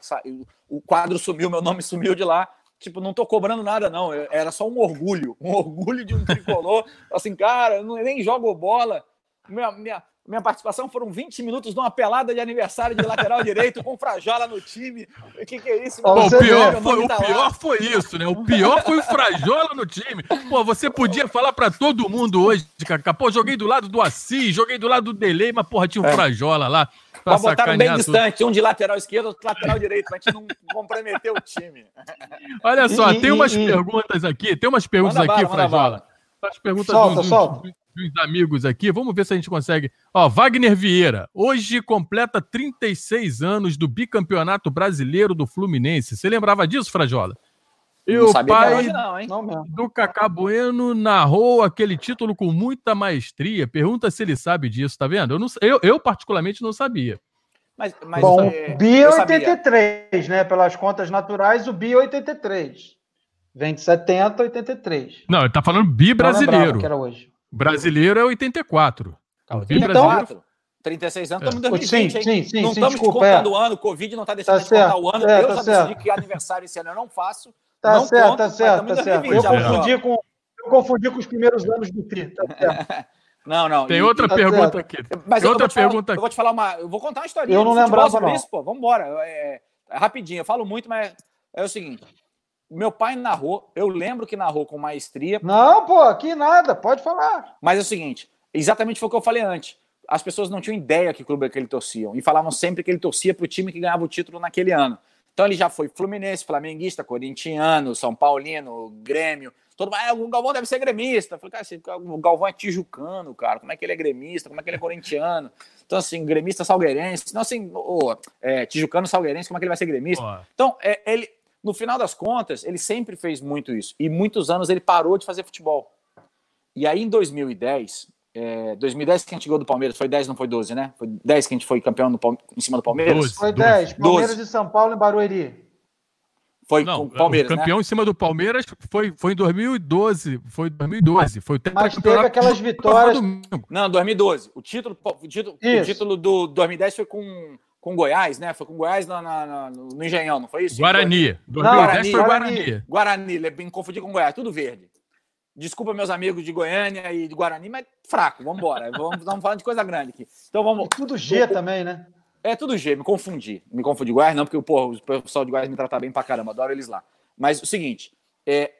O quadro sumiu, meu nome sumiu de lá tipo, não tô cobrando nada, não. Era só um orgulho, um orgulho de um tricolor. assim, cara, eu nem jogo bola. Minha, minha, minha participação foram 20 minutos numa pelada de aniversário de lateral direito com Frajola no time. O que, que é isso? Pô, o pior, foi, tá o pior foi isso, né? O pior foi o Frajola no time. Pô, você podia falar para todo mundo hoje, Cacá. Pô, joguei do lado do Assis, joguei do lado do Delay, mas porra, tinha um é. Frajola lá. Pra botar bem tudo. distante, um de lateral esquerdo, outro lateral direito, pra gente não comprometer o time. Olha só, e, tem umas e, perguntas aqui, tem umas perguntas aqui, bala, Frajola. As perguntas solta, dos, solta. Dos, amigos aqui, vamos ver se a gente consegue. Ó, Wagner Vieira, hoje completa 36 anos do bicampeonato brasileiro do Fluminense. Você lembrava disso, Frajola? E o pai hoje, não, do Cacá Bueno narrou aquele título com muita maestria. Pergunta se ele sabe disso, tá vendo? Eu, não, eu, eu particularmente não sabia. Mas, mas Bom, é, BI 83, né? Pelas contas naturais, o BI 83. Vem de 70 a 83. Não, ele tá falando bi brasileiro. que era hoje. Brasileiro é 84. O bi então, brasileiro... 36 anos, estamos em 2020, sim, sim, sim, não sim, estamos desculpa, contando o é. ano, o Covid não está deixando tá de contar o ano. É, eu tá já certo. decidi que aniversário esse ano eu não faço. Tá não certo, conto, tá certo, tá certo. Eu confundi, com, eu confundi com os primeiros anos do TRI, tá certo. Não, não. Tem e, outra tá pergunta aqui. Mas Tem outra pergunta falar, Eu vou te falar uma. Eu vou contar uma história. Eu não lembrava não. isso, pô. Vamos embora. É, é, rapidinho. Eu falo muito, mas é o seguinte. Meu pai narrou. Eu lembro que narrou com maestria. Não, pô. Aqui nada. Pode falar. Mas é o seguinte. Exatamente foi o que eu falei antes. As pessoas não tinham ideia que clube é que ele torciam e falavam sempre que ele torcia para o time que ganhava o título naquele ano. Então ele já foi Fluminense, Flamenguista, Corintiano, São Paulino, Grêmio. Todo mundo, ah, o Galvão deve ser gremista. Eu falei, cara, o Galvão é tijucano, cara. Como é que ele é gremista? Como é que ele é corintiano? Então, assim, gremista salgueirense. Então, assim, oh, é, tijucano salgueirense, como é que ele vai ser gremista? Então, é, ele, no final das contas, ele sempre fez muito isso. E muitos anos ele parou de fazer futebol. E aí, em 2010, é, 2010 que a gente ganhou do Palmeiras, foi 10, não foi 12, né? Foi 10 que a gente foi campeão no, em cima do Palmeiras? 12, foi 10, Palmeiras 12. de São Paulo e Barueri. Foi não, o Palmeiras, o campeão né? em cima do Palmeiras foi, foi em 2012, foi 2012, foi o Mas teve aquelas vitórias. Não, 2012. O título, o título, o título do 2010 foi com com Goiás, né? Foi com Goiás no, no, no Engenhão, não foi isso? Guarani. 2010 não, Guarani, foi Guarani. Guarani, Guarani, confundi com Goiás, tudo verde. Desculpa, meus amigos de Goiânia e de Guarani, mas fraco, vamos embora. vamos, vamos falar de coisa grande aqui. Então vamos. tudo G também, né? É tudo G, me confundi. Me confundi. Goiás não, porque porra, o pessoal de Goiás me trata bem pra caramba, adoro eles lá. Mas o seguinte, é,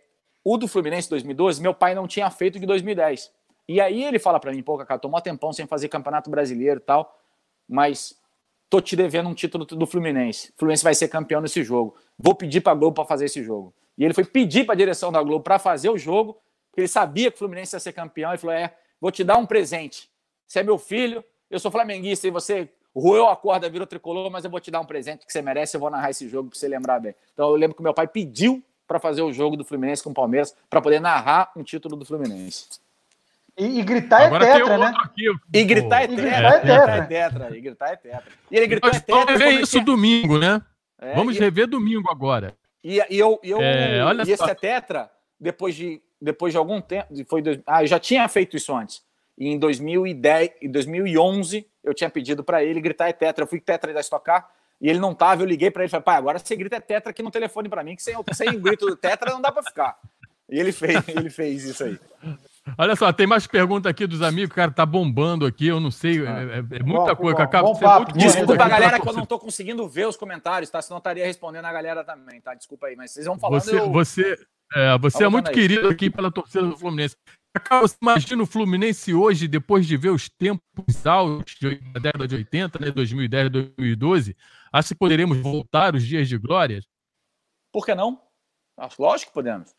o do Fluminense 2012, meu pai não tinha feito de 2010. E aí ele fala para mim, pô, Cacá, tomou tempão sem fazer campeonato brasileiro e tal, mas tô te devendo um título do Fluminense. O Fluminense vai ser campeão nesse jogo. Vou pedir pra Globo para fazer esse jogo. E ele foi pedir pra direção da Globo para fazer o jogo porque ele sabia que o Fluminense ia ser campeão, e falou: É, vou te dar um presente. Você é meu filho, eu sou flamenguista e você O Ruel acorda, virou tricolor, mas eu vou te dar um presente que você merece, eu vou narrar esse jogo para você lembrar bem. Então eu lembro que meu pai pediu para fazer o jogo do Fluminense com o Palmeiras, para poder narrar um título do Fluminense. E, e gritar é Agora é tetra, né? Aqui, e gritar é tetra. É, tetra. é tetra. E gritar é tetra. E ele gritou é tetra. Vamos rever isso domingo, né? É, Vamos e... rever domingo agora. E, e eu, eu é, olha e esse é tetra, depois de, depois de algum tempo, foi dois, ah, eu já tinha feito isso antes. E em 2010, em 2011, eu tinha pedido para ele gritar é tetra. Eu fui tetra da estocar e ele não tava. Eu liguei para ele e falei, pai, agora você grita é tetra aqui no telefone para mim, que sem, sem grito do tetra não dá para ficar. E ele fez, ele fez isso aí. Olha só, tem mais perguntas aqui dos amigos, cara, tá bombando aqui, eu não sei, ah. é, é, é muita bom, coisa, bom, Cacá. Bom muito Desculpa a galera que eu não tô conseguindo ver os comentários, tá? Senão eu estaria respondendo a galera também, tá? Desculpa aí, mas vocês vão falando. Você, eu... você, é, você é muito aí. querido aqui pela torcida do Fluminense. Cacá, você imagina o Fluminense hoje, depois de ver os tempos altos da década de 80, né, 2010, 2012, acha que poderemos voltar os dias de glória? Por que não? Lógico que podemos.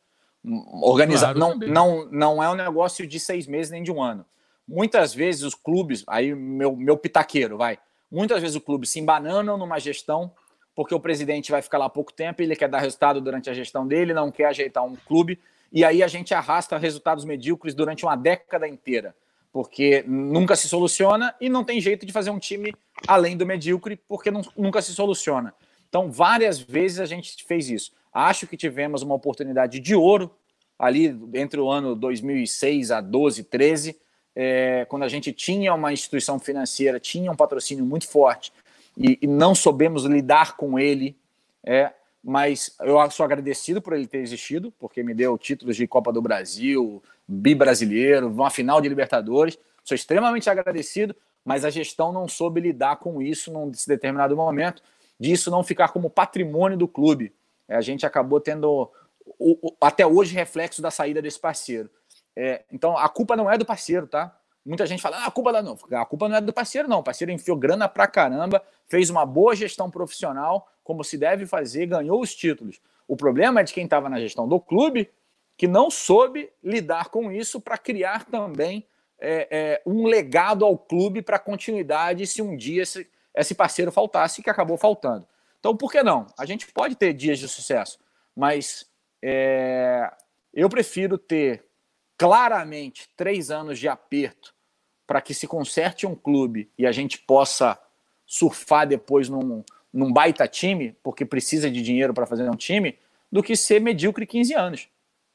Organizar claro, não, não, não é um negócio de seis meses nem de um ano. Muitas vezes os clubes, aí meu, meu pitaqueiro, vai. Muitas vezes o clube se embananam numa gestão, porque o presidente vai ficar lá pouco tempo, ele quer dar resultado durante a gestão dele, não quer ajeitar um clube, e aí a gente arrasta resultados medíocres durante uma década inteira, porque nunca se soluciona e não tem jeito de fazer um time além do medíocre, porque não, nunca se soluciona. Então, várias vezes a gente fez isso. Acho que tivemos uma oportunidade de ouro ali entre o ano 2006 a 12, 13, é, quando a gente tinha uma instituição financeira, tinha um patrocínio muito forte e, e não soubemos lidar com ele. É, mas eu sou agradecido por ele ter existido, porque me deu títulos de Copa do Brasil, bi-brasileiro, uma final de Libertadores. Sou extremamente agradecido, mas a gestão não soube lidar com isso num determinado momento, disso não ficar como patrimônio do clube. É, a gente acabou tendo o, o, até hoje reflexo da saída desse parceiro. É, então a culpa não é do parceiro, tá? Muita gente fala, ah, a culpa da não, a culpa não é do parceiro, não. O parceiro enfiou grana pra caramba, fez uma boa gestão profissional, como se deve fazer, ganhou os títulos. O problema é de quem estava na gestão do clube que não soube lidar com isso para criar também é, é, um legado ao clube para continuidade se um dia esse, esse parceiro faltasse, que acabou faltando. Então, por que não? A gente pode ter dias de sucesso, mas é, eu prefiro ter claramente três anos de aperto para que se conserte um clube e a gente possa surfar depois num, num baita time, porque precisa de dinheiro para fazer um time, do que ser medíocre 15 anos.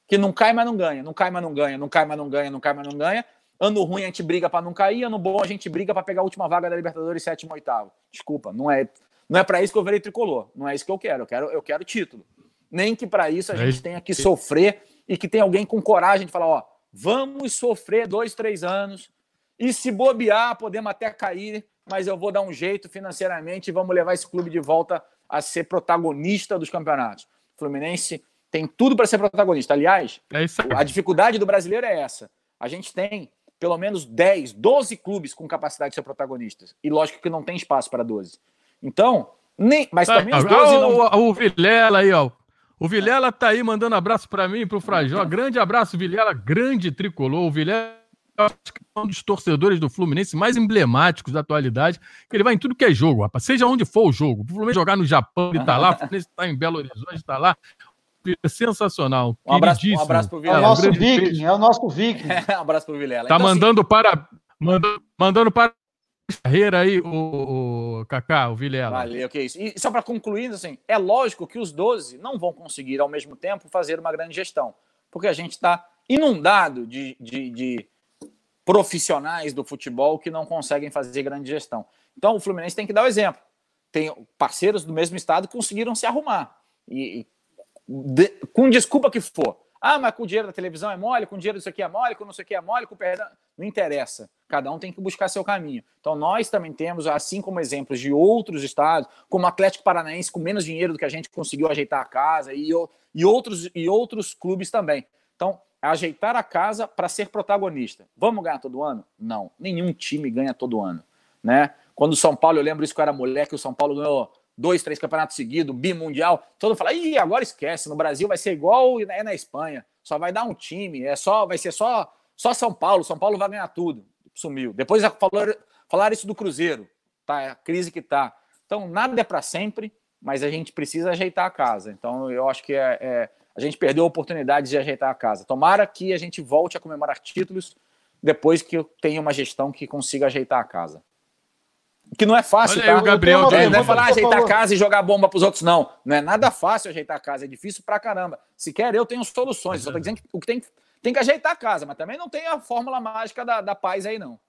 Que não cai, mas não ganha, não cai, mas não ganha, não cai, mas não ganha, não cai, mas não ganha. Ano ruim a gente briga para não cair, ano bom a gente briga para pegar a última vaga da Libertadores sétimo oitavo. Desculpa, não é não é para isso que eu virei tricolor. Não é isso que eu quero. Eu quero, eu quero título. Nem que para isso a é gente tenha que sofrer e que tenha alguém com coragem de falar: ó, vamos sofrer dois, três anos. E se bobear, podemos até cair, mas eu vou dar um jeito financeiramente e vamos levar esse clube de volta a ser protagonista dos campeonatos. O Fluminense tem tudo para ser protagonista. Aliás, é a dificuldade do brasileiro é essa. A gente tem pelo menos 10, 12 clubes com capacidade de ser protagonistas. E lógico que não tem espaço para 12. Então, nem. Mas tá, também os 12 não... o, o Vilela aí, ó. O Vilela tá aí mandando abraço para mim e pro Frajó. Grande abraço, Vilela, grande tricolor. O Vilela é um dos torcedores do Fluminense mais emblemáticos da atualidade, que ele vai em tudo que é jogo, rapaz. Seja onde for o jogo. O Fluminense jogar no Japão, ele tá lá. O Fluminense tá em Belo Horizonte, tá lá. Sensacional. Um abraço, um abraço pro Vilela. É o nosso Viking, é o nosso Viking. um abraço pro Vilela. Tá então, mandando assim... para. Mandando, mandando para carreira aí, o, o Kaká, o Vilela. Valeu, que isso. E só para concluir, assim, é lógico que os 12 não vão conseguir ao mesmo tempo fazer uma grande gestão, porque a gente está inundado de, de, de, profissionais do futebol que não conseguem fazer grande gestão. Então o Fluminense tem que dar o exemplo. Tem parceiros do mesmo estado que conseguiram se arrumar. E, de, com desculpa que for. Ah, mas com o dinheiro da televisão é mole, com o dinheiro disso aqui é mole, com não sei o que é mole, com perdão. Não interessa. Cada um tem que buscar seu caminho. Então, nós também temos, assim como exemplos de outros estados, como o Atlético Paranaense, com menos dinheiro do que a gente conseguiu ajeitar a casa, e, e, outros, e outros clubes também. Então, ajeitar a casa para ser protagonista. Vamos ganhar todo ano? Não. Nenhum time ganha todo ano. Né? Quando o São Paulo, eu lembro isso que eu era moleque, o São Paulo ganhou dois, três campeonatos seguidos, bimundial, todo mundo fala, ih, agora esquece, no Brasil vai ser igual é na Espanha, só vai dar um time, é só, vai ser só, só São Paulo, São Paulo vai ganhar tudo. Sumiu. Depois falaram, falaram isso do Cruzeiro. tá a crise que tá. Então, nada é para sempre, mas a gente precisa ajeitar a casa. Então, eu acho que é, é, a gente perdeu a oportunidade de ajeitar a casa. Tomara que a gente volte a comemorar títulos depois que tenha uma gestão que consiga ajeitar a casa. Que não é fácil, Olha tá? Aí, o Gabriel é, não é falar ajeitar a casa e jogar bomba para os outros, não. Não é nada fácil ajeitar a casa, é difícil pra caramba. Se quer, eu tenho soluções. Só tô dizendo que o que tem, tem que ajeitar a casa, mas também não tem a fórmula mágica da, da paz aí, não.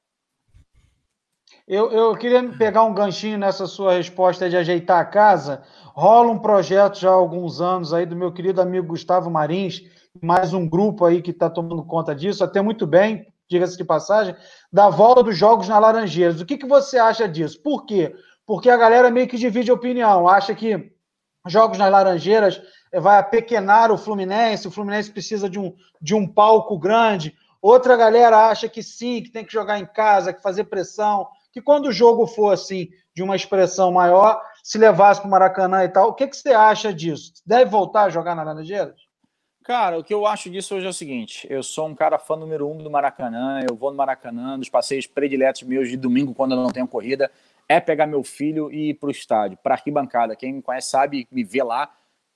Eu, eu queria pegar um ganchinho nessa sua resposta de ajeitar a casa. Rola um projeto já há alguns anos aí do meu querido amigo Gustavo Marins, mais um grupo aí que está tomando conta disso, até muito bem, diga-se de passagem, da volta dos jogos na Laranjeiras. O que, que você acha disso? Por quê? Porque a galera meio que divide opinião, acha que jogos nas Laranjeiras eh, vai apequenar o Fluminense, o Fluminense precisa de um, de um palco grande. Outra galera acha que sim, que tem que jogar em casa, que fazer pressão, que quando o jogo for assim, de uma expressão maior, se levasse para o Maracanã e tal. O que, que você acha disso? Deve voltar a jogar na Laranjeiras? Cara, o que eu acho disso hoje é o seguinte: eu sou um cara fã número um do Maracanã, eu vou no Maracanã, dos passeios prediletos meus de domingo, quando eu não tenho corrida, é pegar meu filho e ir para o estádio, para arquibancada. Quem me conhece sabe, me vê lá.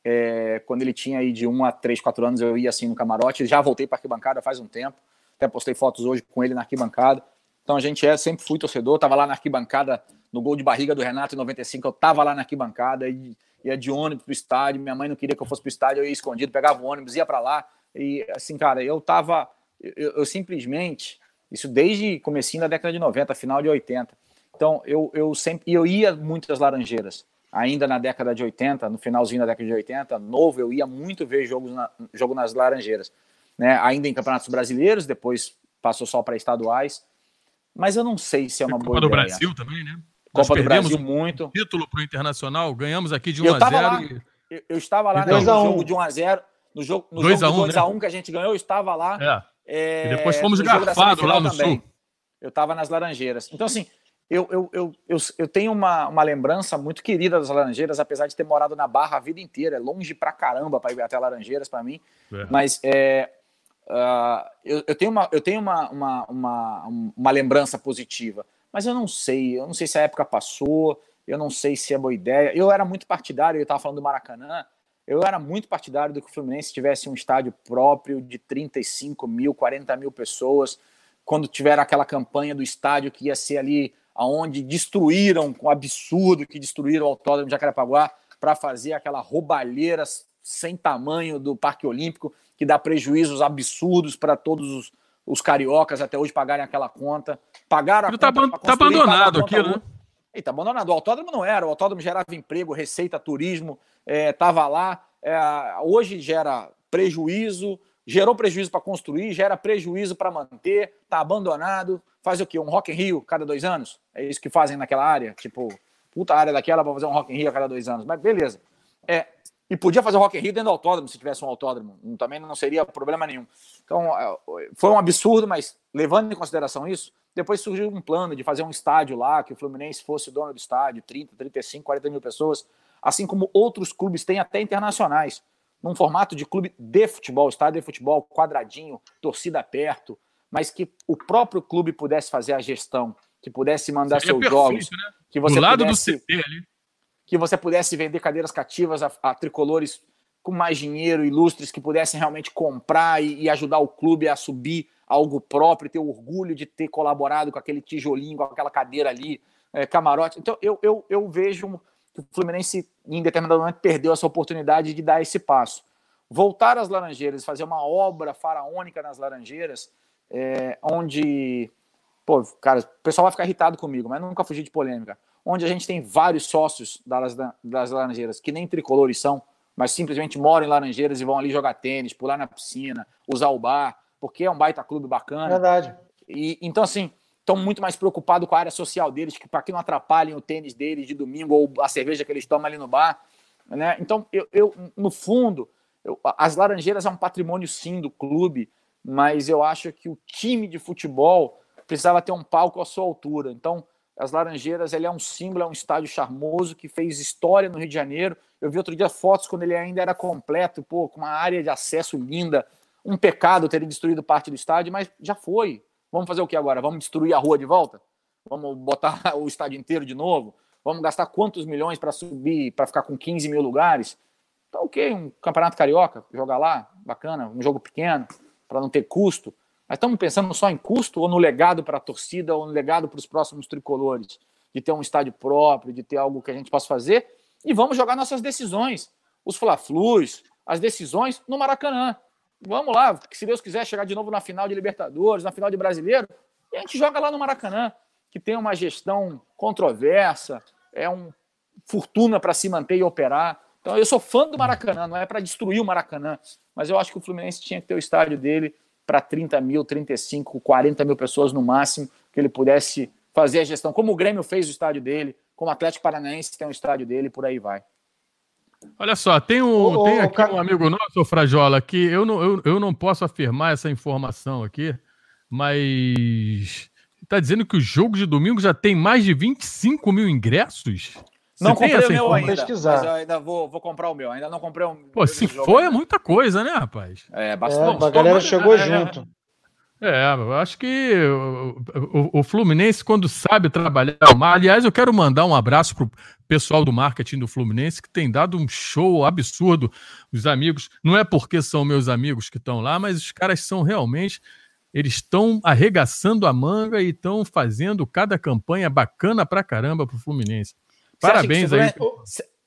É, quando ele tinha aí de 1 a 3, 4 anos, eu ia assim no camarote. Já voltei para arquibancada faz um tempo. Até postei fotos hoje com ele na arquibancada. Então a gente é, sempre fui torcedor, tava lá na arquibancada, no gol de barriga do Renato em 95, eu tava lá na arquibancada e ia de ônibus pro estádio. Minha mãe não queria que eu fosse pro estádio, eu ia escondido, pegava o ônibus, ia para lá. E assim, cara, eu tava. Eu, eu, simplesmente. Isso desde comecinho da década de 90, final de 80. Então, eu, eu sempre. eu ia muito às Laranjeiras. Ainda na década de 80, no finalzinho da década de 80, novo, eu ia muito ver jogos na, jogo nas Laranjeiras. Né? Ainda em campeonatos brasileiros, depois passou só para estaduais. Mas eu não sei se é uma boa Copa do Brasil também, né? Copa do Brasil muito. Título para o Internacional, ganhamos aqui de 1 eu a 0 lá, e... eu, eu, estava lá então, no jogo de 1 a 0 no jogo, no 2 jogo 1, 2 né? a 1 que a gente ganhou, eu estava lá. É. É, e depois fomos garfados lá no também. sul. Eu estava nas Laranjeiras. Então, assim, eu, eu, eu, eu, eu tenho uma, uma lembrança muito querida das Laranjeiras, apesar de ter morado na Barra a vida inteira. É longe pra caramba para ir até Laranjeiras para mim. É. Mas é, Uh, eu, eu, tenho, uma, eu tenho uma, uma, uma, uma, lembrança positiva, mas eu não sei, eu não sei se a época passou, eu não sei se é boa ideia. Eu era muito partidário, eu estava falando do Maracanã, eu era muito partidário do que o Fluminense tivesse um estádio próprio de 35 mil, 40 mil pessoas, quando tiver aquela campanha do estádio que ia ser ali aonde destruíram com absurdo que destruíram o Autódromo de Jacarepaguá para fazer aquela roubalheira sem tamanho do Parque Olímpico que dá prejuízos absurdos para todos os, os, cariocas até hoje pagarem aquela conta. Pagaram a tá conta. Está abandonado aquilo, né? Está abandonado. O autódromo não era. O autódromo gerava emprego, receita, turismo, estava é, lá. É, hoje gera prejuízo, gerou prejuízo para construir, gera prejuízo para manter, está abandonado. Faz o quê? Um Rock in Rio cada dois anos? É isso que fazem naquela área? Tipo, puta área daquela para fazer um Rock in Rio a cada dois anos. Mas beleza. É, e podia fazer o Rock in Rio dentro do autódromo, se tivesse um autódromo. Também não seria problema nenhum. Então, é, foi um absurdo, mas levando em consideração isso, depois surgiu um plano de fazer um estádio lá, que o Fluminense fosse o dono do estádio, 30, 35, 40 mil pessoas, assim como outros clubes têm até internacionais, num formato de clube de futebol, estádio de futebol, quadradinho, torcida perto, mas que o próprio clube pudesse fazer a gestão, que pudesse mandar Seria seus perfeito, jogos. Né? Que você do lado pudesse... do CT ali que você pudesse vender cadeiras cativas a, a tricolores com mais dinheiro, ilustres, que pudessem realmente comprar e, e, ajudar o clube a subir algo próprio, ter orgulho de ter colaborado com aquele tijolinho, com aquela cadeira ali, é, camarote. Então, eu, eu, eu vejo que o Fluminense, em determinado momento, perdeu essa oportunidade de dar esse passo. Voltar às Laranjeiras, fazer uma obra faraônica nas Laranjeiras, é, onde. Pô, cara, o pessoal vai ficar irritado comigo, mas nunca fugir de polêmica onde a gente tem vários sócios das, das Laranjeiras, que nem tricolores são, mas simplesmente moram em Laranjeiras e vão ali jogar tênis, pular na piscina, usar o bar, porque é um baita clube bacana. Verdade. E, então, assim, estão muito mais preocupados com a área social deles, que para que não atrapalhem o tênis deles de domingo ou a cerveja que eles tomam ali no bar. Né? Então, eu, eu no fundo, eu, as Laranjeiras é um patrimônio sim do clube, mas eu acho que o time de futebol precisava ter um palco à sua altura. Então, as Laranjeiras ele é um símbolo, é um estádio charmoso que fez história no Rio de Janeiro. Eu vi outro dia fotos quando ele ainda era completo, pô, com uma área de acesso linda. Um pecado ter destruído parte do estádio, mas já foi. Vamos fazer o que agora? Vamos destruir a rua de volta? Vamos botar o estádio inteiro de novo? Vamos gastar quantos milhões para subir, para ficar com 15 mil lugares? Tá ok, um campeonato carioca, jogar lá, bacana, um jogo pequeno, para não ter custo. Mas estamos pensando só em custo ou no legado para a torcida ou no legado para os próximos tricolores? De ter um estádio próprio, de ter algo que a gente possa fazer e vamos jogar nossas decisões. Os Fla-Flus, as decisões no Maracanã. Vamos lá, se Deus quiser chegar de novo na final de Libertadores, na final de Brasileiro, e a gente joga lá no Maracanã, que tem uma gestão controversa, é um fortuna para se manter e operar. Então, eu sou fã do Maracanã, não é para destruir o Maracanã, mas eu acho que o Fluminense tinha que ter o estádio dele para 30 mil, 35, 40 mil pessoas no máximo, que ele pudesse fazer a gestão, como o Grêmio fez o estádio dele, como o Atlético Paranaense tem o estádio dele, por aí vai. Olha só, tem, um, ô, tem aqui ô, um amigo nosso, Frajola, que eu não, eu, eu não posso afirmar essa informação aqui, mas está dizendo que o jogo de domingo já tem mais de 25 mil ingressos? Não comprei o meu ainda, pesquisar. mas eu ainda vou, vou comprar o meu. Ainda não comprei o Pô, se for é muita coisa, né, rapaz? É, bastante. É, a galera chegou junto. É, eu acho que o, o, o, Fluminense, quando sabe trabalhar aliás, eu quero mandar um abraço pro pessoal do marketing do Fluminense, que tem dado um show absurdo. Os amigos, não é porque são meus amigos que estão lá, mas os caras são realmente eles estão arregaçando a manga e estão fazendo cada campanha bacana pra caramba pro Fluminense. Parabéns aí.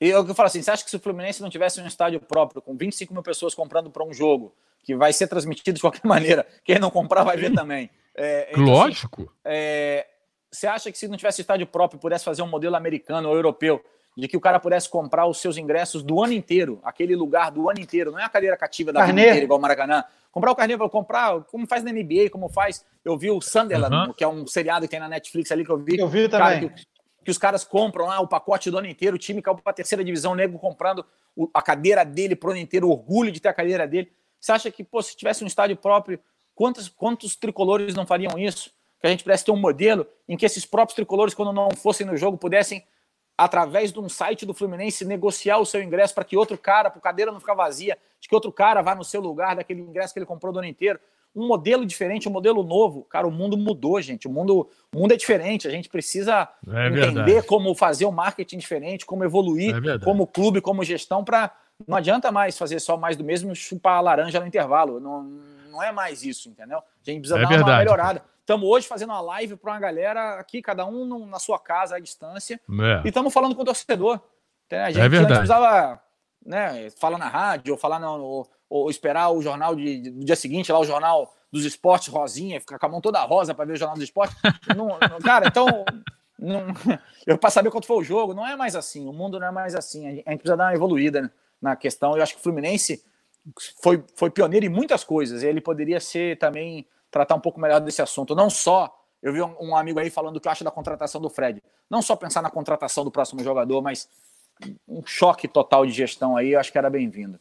Eu, eu falo assim, você acha que se o Fluminense não tivesse um estádio próprio, com 25 mil pessoas comprando para um jogo, que vai ser transmitido de qualquer maneira, quem não comprar vai ver também. É, então, Lógico. Assim, é, você acha que se não tivesse estádio próprio, pudesse fazer um modelo americano ou europeu, de que o cara pudesse comprar os seus ingressos do ano inteiro, aquele lugar do ano inteiro, não é a cadeira cativa da vida inteira, igual o Maracanã. Comprar o carnê, comprar, como faz na NBA, como faz. Eu vi o Sunderland, que é um seriado que tem na Netflix ali que eu vi. Eu vi também. Cara, que, que, os caras compram lá o pacote do ano inteiro, o time caiu para a terceira divisão, o nego comprando o, a cadeira dele pro ano inteiro, orgulho de ter a cadeira dele. Você acha que, pô, se tivesse um estádio próprio, quantos, quantos tricolores não fariam isso? Que a gente pudesse ter um modelo em que esses próprios tricolores, quando não fossem no jogo, pudessem através de um site do Fluminense, negociar o seu ingresso para que outro cara, para a cadeira não ficar vazia, de que outro cara vá no seu lugar daquele ingresso que ele comprou do ano inteiro. Um modelo diferente, um modelo novo. Cara, o mundo mudou, gente. O mundo, o mundo é diferente. A gente precisa é entender como fazer o um marketing diferente, como evoluir é como clube, como gestão, para. Não adianta mais fazer só mais do mesmo chupar a laranja no intervalo. Não, não é mais isso, entendeu? A gente precisa é dar verdade. uma melhorada. Estamos hoje fazendo uma live para uma galera aqui, cada um na sua casa, à distância. É. E estamos falando com o torcedor. A gente é verdade. precisava né, falar na rádio, ou falar no, ou, esperar o jornal de, do dia seguinte, lá o jornal dos esportes rosinha, ficar com a mão toda rosa para ver o jornal dos esportes. não, não, cara, então. Não, eu para saber quanto foi o jogo, não é mais assim. O mundo não é mais assim. A gente, a gente precisa dar uma evoluída né, na questão. Eu acho que o Fluminense foi, foi pioneiro em muitas coisas. Ele poderia ser também tratar um pouco melhor desse assunto. Não só, eu vi um, um amigo aí falando o que acha da contratação do Fred. Não só pensar na contratação do próximo jogador, mas um choque total de gestão aí, eu acho que era bem-vindo.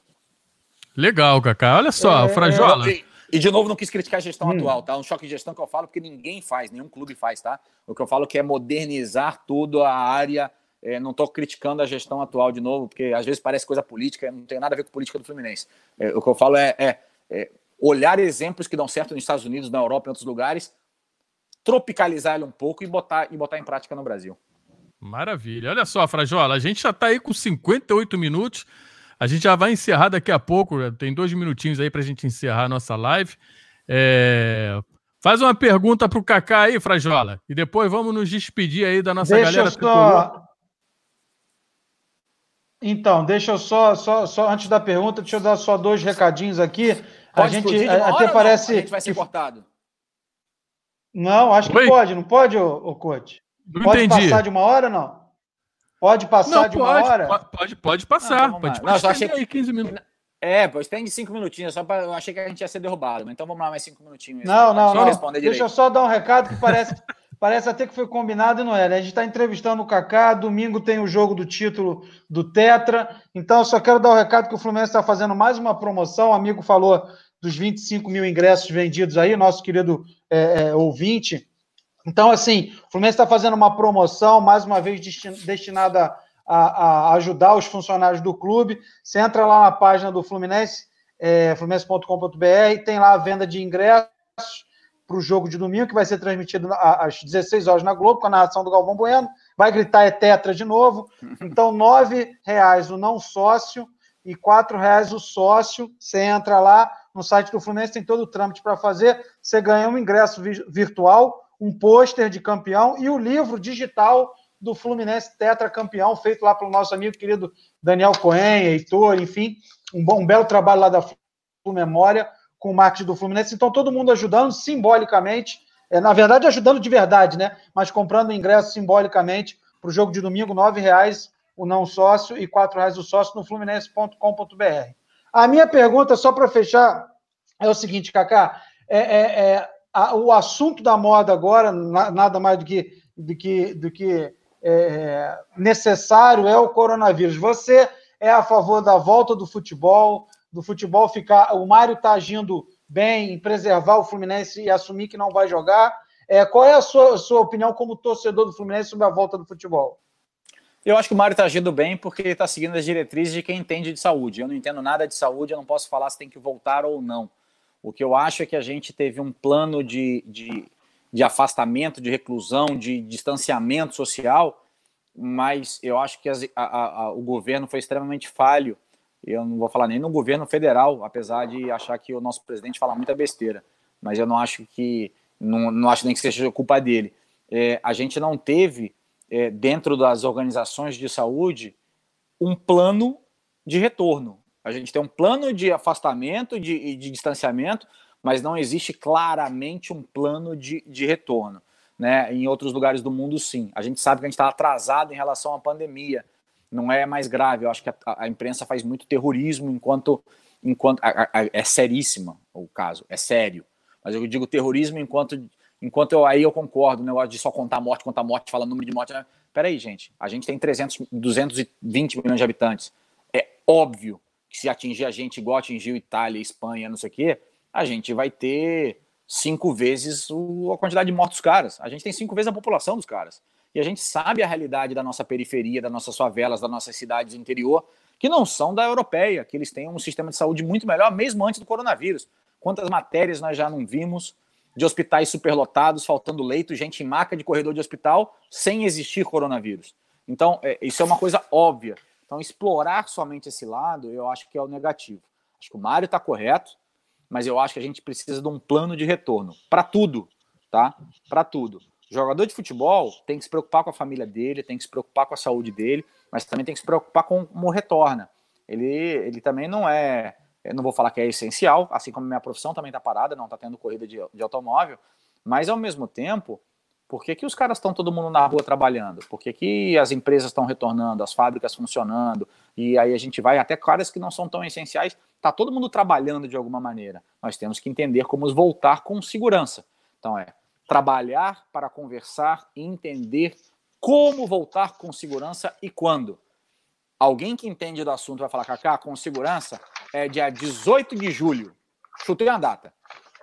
Legal, Cacá. Olha só, é, Frajola. E, e, de novo, não quis criticar a gestão hum. atual, tá? Um choque de gestão que eu falo porque ninguém faz, nenhum clube faz, tá? O que eu falo que é modernizar tudo a área. É, não estou criticando a gestão atual de novo, porque às vezes parece coisa política, não tem nada a ver com política do Fluminense. É, o que eu falo é, é, é olhar exemplos que dão certo nos Estados Unidos, na Europa e em outros lugares, tropicalizar ele um pouco e botar, e botar em prática no Brasil. Maravilha. Olha só, Frajola, a gente já está aí com 58 minutos. A gente já vai encerrar daqui a pouco. Tem dois minutinhos aí para a gente encerrar a nossa live. É... Faz uma pergunta para o Kaká aí, Frajola. E depois vamos nos despedir aí da nossa deixa galera. Só... Então, deixa eu só, só, só, antes da pergunta, deixa eu dar só dois recadinhos aqui. Pode a gente até parece. A gente vai ser que... cortado. Não, acho que Oi? pode, não pode, ô, ô coach? Não pode entendi. passar de uma hora não? Pode passar não, de uma hora? Pode, pode passar. Não, pode, não, só achei aí 15 minutos. É, pois tem de 5 minutinhos, só para eu achei que a gente ia ser derrubado, mas então vamos lá mais 5 minutinhos. Não, não, não. Deixa direito. eu só dar um recado que parece Parece até que foi combinado e não é. Né? A gente está entrevistando o Kaká, domingo tem o jogo do título do Tetra. Então, eu só quero dar o recado que o Fluminense está fazendo mais uma promoção. O amigo falou dos 25 mil ingressos vendidos aí, nosso querido é, é, ouvinte. Então, assim, o Fluminense está fazendo uma promoção, mais uma vez destinada a, a, ajudar os funcionários do clube. Você entra lá na página do Fluminense, é, fluminense.com.br, tem lá a venda de ingressos. para o jogo de domingo, que vai ser transmitido às 16 horas na Globo, com a narração do Galvão Bueno. Vai gritar é tetra de novo. Então, R$ reais o não sócio e R$ reais o sócio. Você entra lá no site do Fluminense, tem todo o trâmite para fazer. Você ganha um ingresso virtual, um pôster de campeão e o livro digital do Fluminense Tetra Campeão, feito lá pelo nosso amigo querido Daniel Cohen, Heitor, enfim, um, bom, um belo trabalho lá da Memória com o marketing do Fluminense. Então, todo mundo ajudando simbolicamente, é, na verdade, ajudando de verdade, né? Mas comprando ingresso simbolicamente para o jogo de domingo, R$ reais o não sócio e R$ reais o sócio no fluminense.com.br. A minha pergunta, só para fechar, é o seguinte, Kaká, é, é, é a, o assunto da moda agora, na, nada mais do que, do que, do que é, necessário, é o coronavírus. Você é a favor da volta do futebol, do futebol ficar. O Mário está agindo bem em preservar o Fluminense e assumir que não vai jogar. É, qual é a sua, sua opinião como torcedor do Fluminense sobre a volta do futebol? Eu acho que o Mário está agindo bem porque ele está seguindo as diretrizes de quem entende de saúde. Eu não entendo nada de saúde, eu não posso falar se tem que voltar ou não. O que eu acho é que a gente teve um plano de, de, de afastamento, de reclusão, de distanciamento social, mas eu acho que as, a, a, o governo foi extremamente falho eu não vou falar nem no governo federal, apesar de achar que o nosso presidente fala muita besteira, mas eu não acho que não, não acho nem que seja culpa dele. É, a gente não teve é, dentro das organizações de saúde um plano de retorno. A gente tem um plano de afastamento, de, de distanciamento, mas não existe claramente um plano de, de retorno. Né? Em outros lugares do mundo, sim. A gente sabe que a gente está atrasado em relação à pandemia não é mais grave. Eu acho que a, a imprensa faz muito terrorismo enquanto, enquanto a, a, é seríssima o caso, é sério. Mas eu digo terrorismo enquanto, enquanto eu, aí eu concordo, o negócio de só contar morte, contar morte, falar número de morte. Né? Peraí, gente, a gente tem 300, 220 milhões de habitantes. É óbvio que se atingir a gente igual atingiu Itália, Espanha, não sei o quê, a gente vai ter cinco vezes a quantidade de mortos caras. A gente tem cinco vezes a população dos caras. E a gente sabe a realidade da nossa periferia, das nossas favelas, das nossas cidades do interior, que não são da europeia, que eles têm um sistema de saúde muito melhor, mesmo antes do coronavírus. Quantas matérias nós já não vimos de hospitais superlotados, faltando leito, gente em maca de corredor de hospital, sem existir coronavírus. Então, é, isso é uma coisa óbvia. Então, explorar somente esse lado, eu acho que é o negativo. Acho que o Mário está correto, mas eu acho que a gente precisa de um plano de retorno para tudo, tá? Para tudo. Jogador de futebol tem que se preocupar com a família dele, tem que se preocupar com a saúde dele, mas também tem que se preocupar com como retorna. Ele, ele também não é, não vou falar que é essencial, assim como minha profissão também está parada, não está tendo corrida de, de automóvel, mas ao mesmo tempo, por que, que os caras estão todo mundo na rua trabalhando? Por que, que as empresas estão retornando, as fábricas funcionando? E aí a gente vai até caras que não são tão essenciais, está todo mundo trabalhando de alguma maneira. Nós temos que entender como voltar com segurança. Então é trabalhar para conversar e entender como voltar com segurança e quando. Alguém que entende do assunto vai falar, Cacá, com segurança é dia 18 de julho. Chutei a data.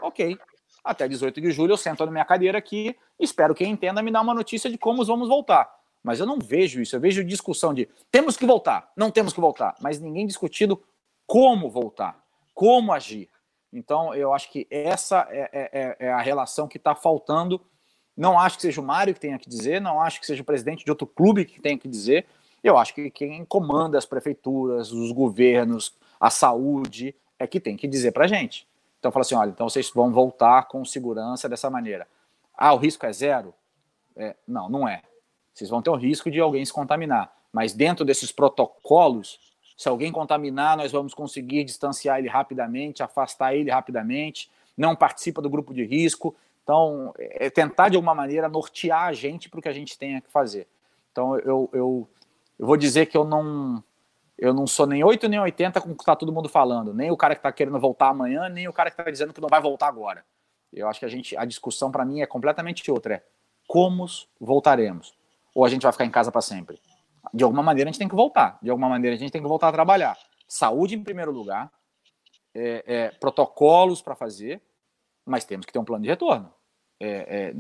Ok. Até 18 de julho eu sento na minha cadeira aqui, espero que entenda me dar uma notícia de como vamos voltar. Mas eu não vejo isso, eu vejo discussão de temos que voltar, não temos que voltar, mas ninguém discutindo como voltar, como agir. Então, eu acho que essa é, é, é, é a relação que está faltando. Não acho que seja o Mário que tenha que dizer, não acho que seja o presidente de outro clube que tenha que dizer. Eu acho que quem comanda as prefeituras, os governos, a saúde, é que tem que dizer para gente. Então, fala assim: olha, então vocês vão voltar com segurança dessa maneira. Ah, o risco é zero? É, não, não é. Vocês vão ter o risco de alguém se contaminar. Mas dentro desses protocolos, se alguém contaminar, nós vamos conseguir distanciar ele rapidamente, afastar ele rapidamente, não participa do grupo de risco. Então, é tentar de alguma maneira nortear a gente para o que a gente tenha que fazer. Então, eu, eu, eu vou dizer que eu não eu não sou nem 8 nem 80 com o que está todo mundo falando, nem o cara que está querendo voltar amanhã, nem o cara que está dizendo que não vai voltar agora. Eu acho que a gente a discussão para mim é completamente outra, é como voltaremos? Ou a gente vai ficar em casa para sempre? de alguma maneira a gente tem que voltar, de alguma maneira a gente tem que voltar a trabalhar. Saúde em primeiro lugar, é, é, protocolos para fazer, mas temos que ter um plano de retorno. É, é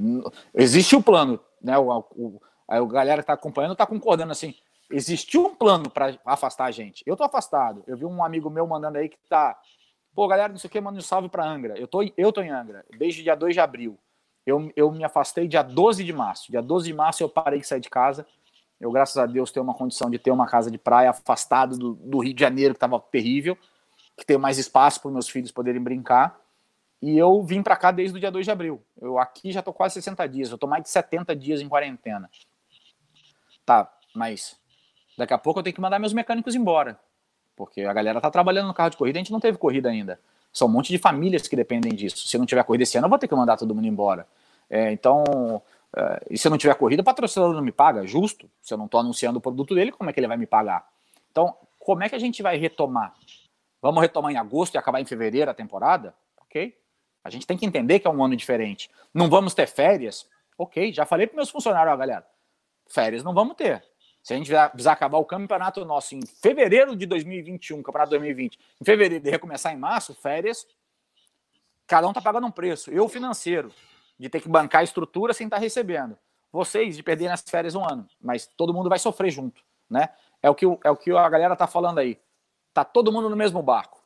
existe o plano, né? O, o, a galera que está acompanhando está concordando assim. Existiu um plano para afastar a gente. Eu estou afastado. Eu vi um amigo meu mandando aí que está Pô, galera, não sei o que, manda um salve pra Angra. Eu tô, eu tô em Angra, desde dia 2 de abril. Eu, eu me afastei dia 12 de março. Dia 12 de março eu parei de sair de casa. Eu, graças a Deus, tenho uma condição de ter uma casa de praia afastado do, do Rio de Janeiro, que estava terrível, que tem mais espaço para meus filhos poderem brincar. E eu vim para cá desde o dia 2 de abril. Eu aqui já tô quase 60 dias. Eu tô mais de 70 dias em quarentena. Tá, mas daqui a pouco eu tenho que mandar meus mecânicos embora. Porque a galera tá trabalhando no carro de corrida, a gente não teve corrida ainda. São um monte de famílias que dependem disso. Se não tiver corrida esse ano, eu vou ter que mandar todo mundo embora. É, então, é, e se não tiver corrida, o patrocinador não me paga, justo. Se eu não estou anunciando o produto dele, como é que ele vai me pagar? Então, como é que a gente vai retomar? Vamos retomar em agosto e acabar em fevereiro a temporada? Ok. A gente tem que entender que é um ano diferente. Não vamos ter férias? Ok. Já falei para meus funcionários, ó, galera, férias não vamos ter. Se a gente precisar acabar o campeonato nosso em fevereiro de 2021, campeonato 2020, em fevereiro e recomeçar em março, férias, cada um tá pagando um preço. Eu, financeiro, de ter que bancar a estrutura sem estar tá recebendo. Vocês, de perder nas férias um ano. Mas todo mundo vai sofrer junto, né? É o que, é o que a galera tá falando aí. Tá todo mundo no mesmo barco.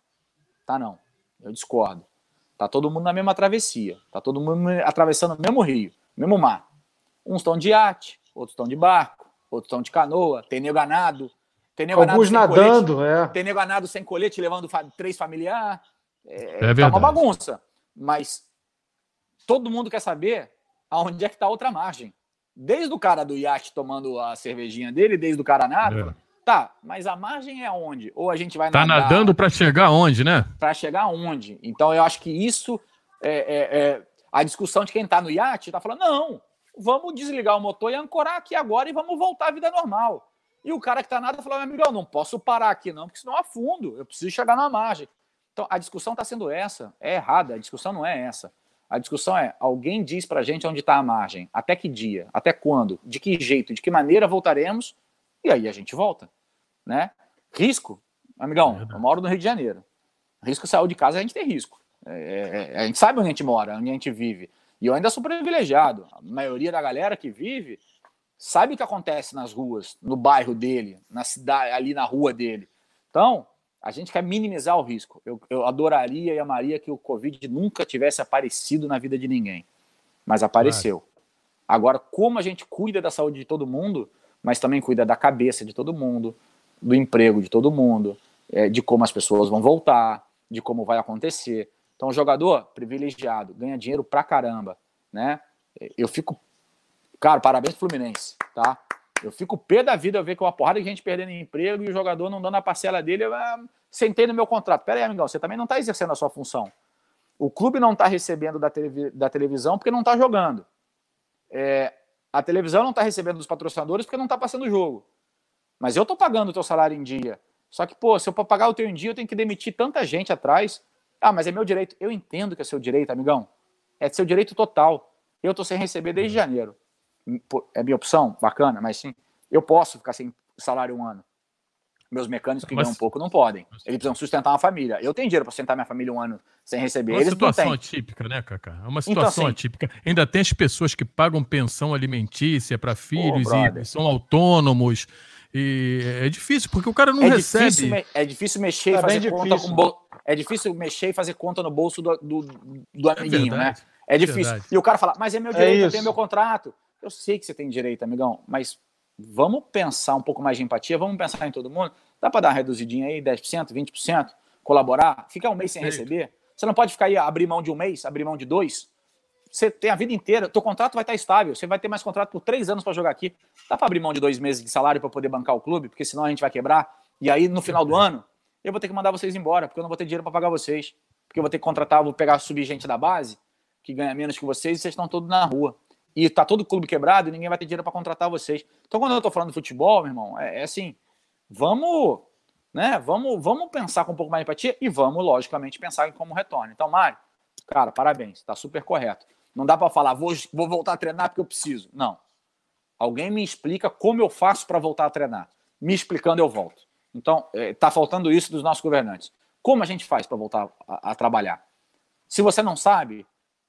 Tá não. Eu discordo. Tá todo mundo na mesma travessia. Tá todo mundo atravessando o mesmo rio, mesmo mar. Uns estão de iate, outros estão de barco outros estão de canoa, tem nego ganado, tem nego Alguns nadando, colete, é. Tem nego ganado sem colete, levando fa três familiares. É, é tá uma bagunça. Mas todo mundo quer saber aonde é que está a outra margem. Desde o cara do iate tomando a cervejinha dele, desde o cara nada. É. Tá, mas a margem é aonde? Ou a gente vai Tá nadar, nadando para chegar aonde, né? Para chegar aonde? Então eu acho que isso é, é, é a discussão de quem está no iate está falando, não, vamos desligar o motor e ancorar aqui agora e vamos voltar à vida normal. E o cara que está nada falou, meu amigo, eu não posso parar aqui não, porque senão eu afundo, eu preciso chegar na margem. Então a discussão está sendo essa, é errada, a discussão não é essa. A discussão é, alguém diz para a gente onde está a margem, até que dia, até quando, de que jeito, de que maneira voltaremos, e aí a gente volta. Né? Risco, amigão, eu moro no Rio de Janeiro. Risco saiu de casa, a gente tem risco. É, é, é, a gente sabe onde a gente mora, onde a gente vive. E eu ainda sou privilegiado. A maioria da galera que vive sabe o que acontece nas ruas, no bairro dele, na cidade, ali na rua dele. Então, a gente quer minimizar o risco. Eu, eu adoraria e amaria que o Covid nunca tivesse aparecido na vida de ninguém. Mas apareceu. Agora, como a gente cuida da saúde de todo mundo, mas também cuida da cabeça de todo mundo, do emprego de todo mundo, é, de como as pessoas vão voltar, de como vai acontecer. Então, jogador privilegiado, ganha dinheiro pra caramba, né? Eu fico. Cara, parabéns pro Fluminense, tá? Eu fico pé da vida ver que uma porrada de gente perdendo emprego e o jogador não dando a parcela dele. Eu ah, sentei no meu contrato. Pera aí, amigão, você também não está exercendo a sua função. O clube não está recebendo da, televi da, televisão porque não está jogando. É, a televisão não está recebendo dos patrocinadores porque não está passando o jogo. Mas eu estou pagando o teu salário em dia. Só que, pô, se eu pagar o teu em dia, eu tenho que demitir tanta gente atrás. Ah, mas é meu direito. Eu entendo que é seu direito, amigão. É seu direito total. Eu tô sem receber desde janeiro. É minha opção? Bacana, mas sim. Eu posso ficar sem salário um ano. Meus mecânicos que mas... ganham um pouco não podem. Eles precisam sustentar uma família. Eu tenho dinheiro para sustentar minha família um ano sem receber. É uma Eles situação atípica, né, Cacá? É uma então, situação então, atípica. Ainda tem as pessoas que pagam pensão alimentícia para filhos e são autônomos. E é difícil, porque o cara não é recebe. Difícil, é difícil mexer é e fazer conta difícil. com é difícil mexer e fazer conta no bolso do, do, do é amiguinho, é né? É difícil. e o cara fala, mas é meu é direito, é eu tenho meu contrato. Eu sei que você tem direito, amigão, mas vamos pensar um pouco mais de empatia, vamos pensar em todo mundo. Dá para dar uma reduzidinha aí, 10%, 20%, colaborar, ficar um mês sem receber. Você não pode ficar aí, abrir mão de um mês, abrir mão de dois. Você tem a vida inteira, teu contrato vai estar estável, você vai ter mais contrato por três anos para jogar aqui. Dá para abrir mão de dois meses de salário para poder bancar o clube, porque senão a gente vai quebrar. E aí, no final do ano, eu vou ter que mandar vocês embora, porque eu não vou ter dinheiro para pagar vocês. Porque eu vou ter que contratar, vou pegar, subir gente da base, que ganha menos que vocês, e vocês estão todos na rua. E tá todo clube quebrado e ninguém vai ter dinheiro para contratar vocês. Então, quando eu tô falando de futebol, meu irmão, é, é assim, vamos, né, vamos, vamos pensar com um pouco mais de empatia e vamos, logicamente, pensar em como retorno. Então, Mário, cara, parabéns, tá super correto. Não dá para falar, vou, vou voltar a treinar porque eu preciso. Não. Alguém me explica como eu faço para voltar a treinar. Me explicando, eu volto. Então, está é, faltando isso dos nossos governantes. Como a gente faz para voltar a, a, trabalhar? Se você não sabe,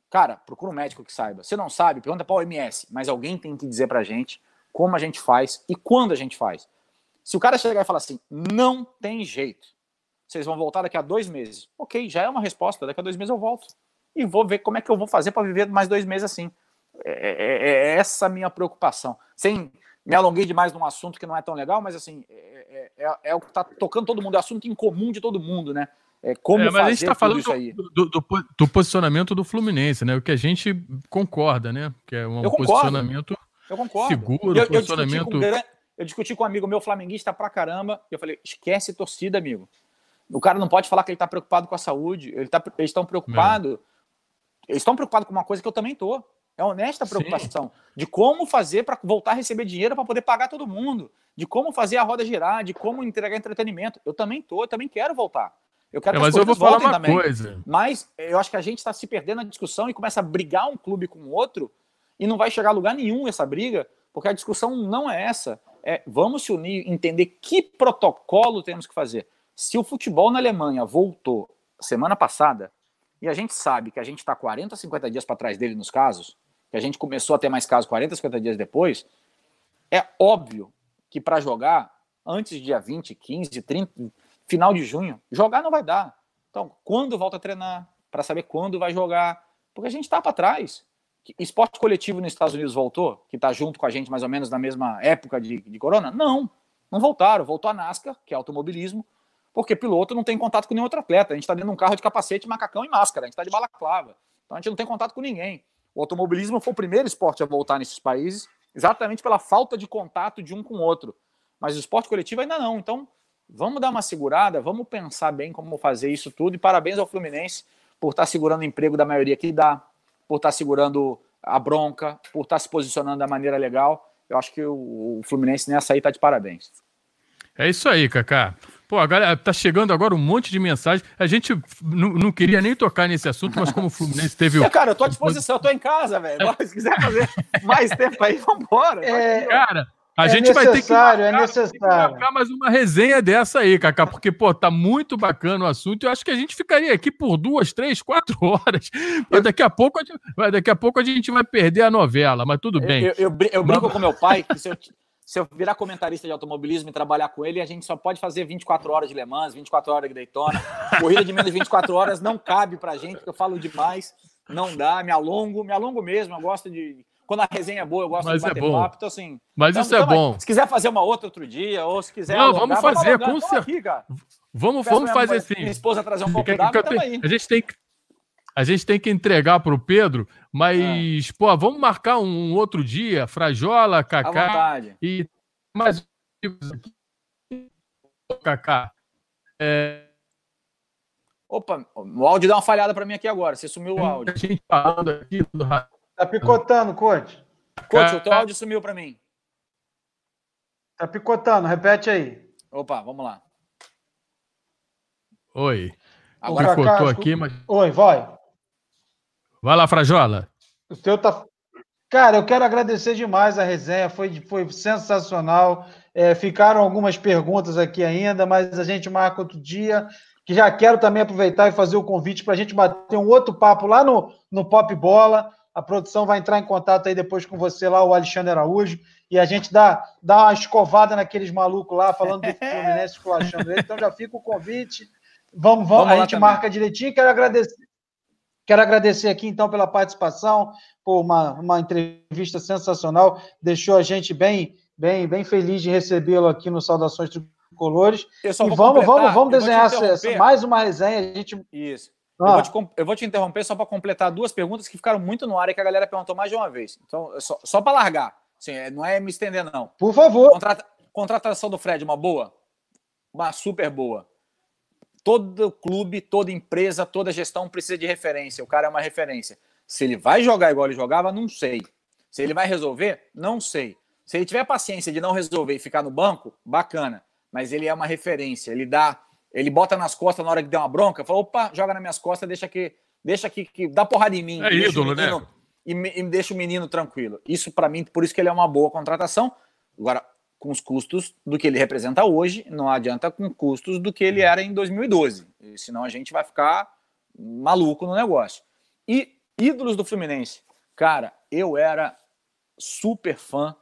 cara, procura um médico que saiba. Se não sabe, pergunta para o OMS, mas alguém tem que dizer para a gente como a gente faz e quando a gente faz. Se o cara chegar e falar assim, não tem jeito, vocês vão voltar daqui a dois meses. Ok, já é uma resposta. Daqui a dois meses eu volto. E vou ver como é que eu vou fazer para viver mais dois meses assim. É, é, é, essa a minha preocupação. Sem me alonguei demais num assunto que não é tão legal, mas assim, é, é, é o que está tocando todo mundo, é assunto em comum de todo mundo, né? É como é, mas a gente está falando do, do, do, posicionamento do Fluminense, né? O que a gente concorda, né? Que é um eu posicionamento eu concordo. seguro, eu, posicionamento. Eu discuti, com, eu discuti com um amigo meu flamenguista pra caramba, e eu falei: esquece torcida, amigo. O cara não pode falar que ele está preocupado com a saúde. Ele tá, eles estão preocupados. Eles estão preocupados com uma coisa que eu também tô. É honesta a preocupação Sim. de como fazer para voltar a receber dinheiro para poder pagar todo mundo, de como fazer a roda girar, de como entregar entretenimento. Eu também tô, eu também quero voltar. Eu quero é, mas eu vou falar uma também. coisa. Mas eu acho que a gente está se perdendo na discussão e começa a brigar um clube com o outro e não vai chegar a lugar nenhum essa briga, porque a discussão não é essa. É vamos se unir, entender que protocolo temos que fazer. Se o futebol na Alemanha voltou semana passada, e a gente sabe que a gente está 40, 50 dias para trás dele nos casos, que a gente começou a ter mais casos 40, 50 dias depois, é óbvio que para jogar antes do dia 20, 15, 30, final de junho, jogar não vai dar. Então, quando volta a treinar, para saber quando vai jogar, porque a gente está para trás. Esporte coletivo nos Estados Unidos voltou, que está junto com a gente mais ou menos na mesma época de, de corona? Não, não voltaram. Voltou a NASCAR, que é automobilismo, porque piloto não tem contato com nenhum outro atleta. A gente está dentro de um carro de capacete, macacão e máscara, a gente está de balaclava. Então a gente não tem contato com ninguém. O automobilismo foi o primeiro esporte a voltar nesses países, exatamente pela falta de contato de um com o outro. Mas o esporte coletivo ainda não. Então, vamos dar uma segurada, vamos pensar bem como fazer isso tudo. E parabéns ao Fluminense por estar tá segurando o emprego da maioria que dá, por estar tá segurando a bronca, por estar tá se posicionando da maneira legal. Eu acho que o Fluminense nessa aí está de parabéns. É isso aí, Kaká. Pô, agora tá chegando agora um monte de mensagem. A gente não queria nem tocar nesse assunto, mas como o Fluminense teve o. É, cara, eu tô à disposição, eu tô em casa, velho. Se quiser fazer mais tempo aí, vambora. É, cara, a é gente vai ter que, marcar, é necessário. marcar mais uma resenha dessa aí, Cacá, porque, pô, tá muito bacana o assunto. Eu acho que a gente ficaria aqui por duas, três, quatro horas. Mas daqui a pouco daqui a, pouco a gente vai perder a novela, mas tudo bem. Eu, eu, eu, eu brinco com meu pai que se eu, se eu virar comentarista de automobilismo e trabalhar com ele, a gente só pode fazer 24 horas de Le Mans, 24 horas de Daytona. Corrida de menos de 24 horas não cabe pra gente, porque eu falo demais, não dá, me alongo, me alongo mesmo, eu gosto de. Quando a resenha é boa, eu gosto Mas de bater é bom. papo, então assim. Mas então, isso é então, bom. Se quiser fazer uma outra outro dia, ou se quiser. Não, alongar, vamos fazer, com certeza. Vamos, vamos fazer assim. Minha esposa trazer um pouco d'água, A gente tem que a gente tem que entregar para o Pedro, mas, é. pô, vamos marcar um outro dia, Frajola, Cacá e mais Kaká. É... Opa, o áudio deu uma falhada para mim aqui agora. Você sumiu o áudio. gente falando aqui do... Tá picotando, coach. Coach, o teu áudio sumiu para mim. Tá picotando, repete aí. Opa, vamos lá. Oi. Agora picotou aqui, mas. Oi, vai. Vai lá, Frajola. O teu tá. Cara, eu quero agradecer demais a resenha, foi, foi sensacional. É, ficaram algumas perguntas aqui ainda, mas a gente marca outro dia. Que já quero também aproveitar e fazer o convite para a gente bater um outro papo lá no, no Pop Bola. A produção vai entrar em contato aí depois com você lá, o Alexandre Araújo, e a gente dá, dá uma escovada naqueles malucos lá, falando do Fluminense, esculachando ele. Então já fica o convite. Vamos, vamos, vamos a gente também. marca direitinho. Quero agradecer. Quero agradecer aqui, então, pela participação, por uma, uma entrevista sensacional, deixou a gente bem, bem, bem feliz de recebê-lo aqui no Saudações Tricolores. E vamos, vamos, vamos desenhar essa, mais uma resenha. A gente... Isso. Ah. Eu, vou te, eu, vou te, interromper só para completar duas perguntas que ficaram muito no ar e que a galera perguntou mais de uma vez. Então, só, só para largar. Assim, é, não é me estender, não. Por favor. Contrata, contratação do Fred, uma boa? Uma super boa todo clube, toda empresa, toda gestão precisa de referência. O cara é uma referência. Se ele vai jogar igual ele jogava, não sei. Se ele vai resolver, não sei. Se ele tiver paciência de não resolver e ficar no banco, bacana. Mas ele é uma referência. Ele dá, ele bota nas costas na hora que der uma bronca, fala: opa, joga nas minhas costas, deixa que, deixa que, que dá porrada em mim. É ídolo, né? menino, né? E, e deixa o menino tranquilo. Isso para mim, por isso que ele é uma boa contratação. Agora, com os custos do que ele representa hoje, não adianta com custos do que ele era em 2012. Senão a gente vai ficar maluco no negócio. E ídolos do Fluminense. Cara, eu era super fã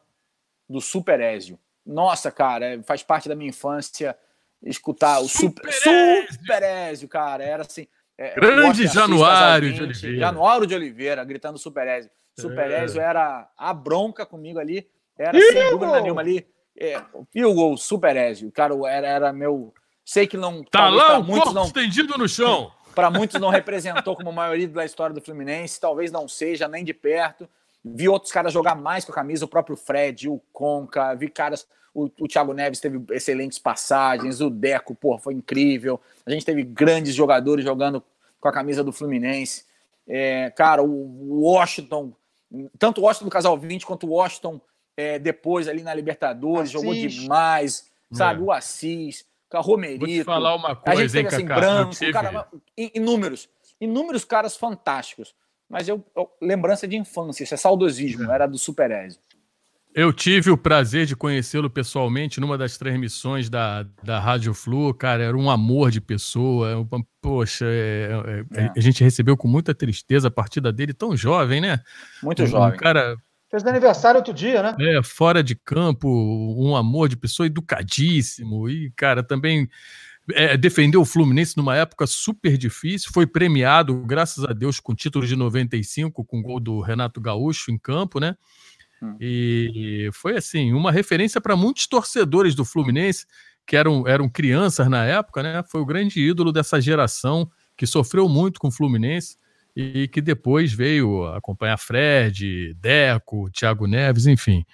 do Super Ézio. Nossa, cara, é, faz parte da minha infância. escutar o Super, Super cara. Era assim. É, Grande Januário de Oliveira. Januário de Oliveira, gritando Super Ezio. Super é. Ezio era a bronca comigo ali. Era sem dúvida nenhuma ali. É, o gol, Super Ezio. Cara, era, era meu. Sei que não. Tá lá o corpo não, estendido no chão. Para muitos não representou como a maioria da história do Fluminense. Talvez não seja nem de perto. Vi outros caras jogar mais com a camisa, o próprio Fred, o Conca, vi caras. O, o Thiago Neves teve excelentes passagens, o Deco, pô, foi incrível. A gente teve grandes jogadores jogando com a camisa do Fluminense. É, cara, o Washington, tanto o Washington do Casal 20 quanto o Washington é, depois ali na Libertadores, Assis. jogou demais, sabe? É. O Assis, o Romerito. Vou te falar uma coisa, a gente teve, hein, assim, Cacá, branco, cara, inúmeros, inúmeros caras fantásticos mas eu, eu, lembrança de infância, isso é saudosismo, é. era do Super Ezio. Eu tive o prazer de conhecê-lo pessoalmente numa das transmissões da, da Rádio Flu, cara, era um amor de pessoa, poxa, é, é, é. a gente recebeu com muita tristeza a partida dele, tão jovem, né? Muito um, jovem. Um cara Fez aniversário outro dia, né? É, fora de campo, um amor de pessoa educadíssimo. E, cara, também é, defendeu o Fluminense numa época super difícil, foi premiado, graças a Deus, com título de 95, com gol do Renato Gaúcho em campo, né? Hum. E foi assim, uma referência para muitos torcedores do Fluminense, que eram, eram crianças na época, né? Foi o grande ídolo dessa geração que sofreu muito com o Fluminense e que depois veio acompanhar Fred, Deco, Thiago Neves, enfim.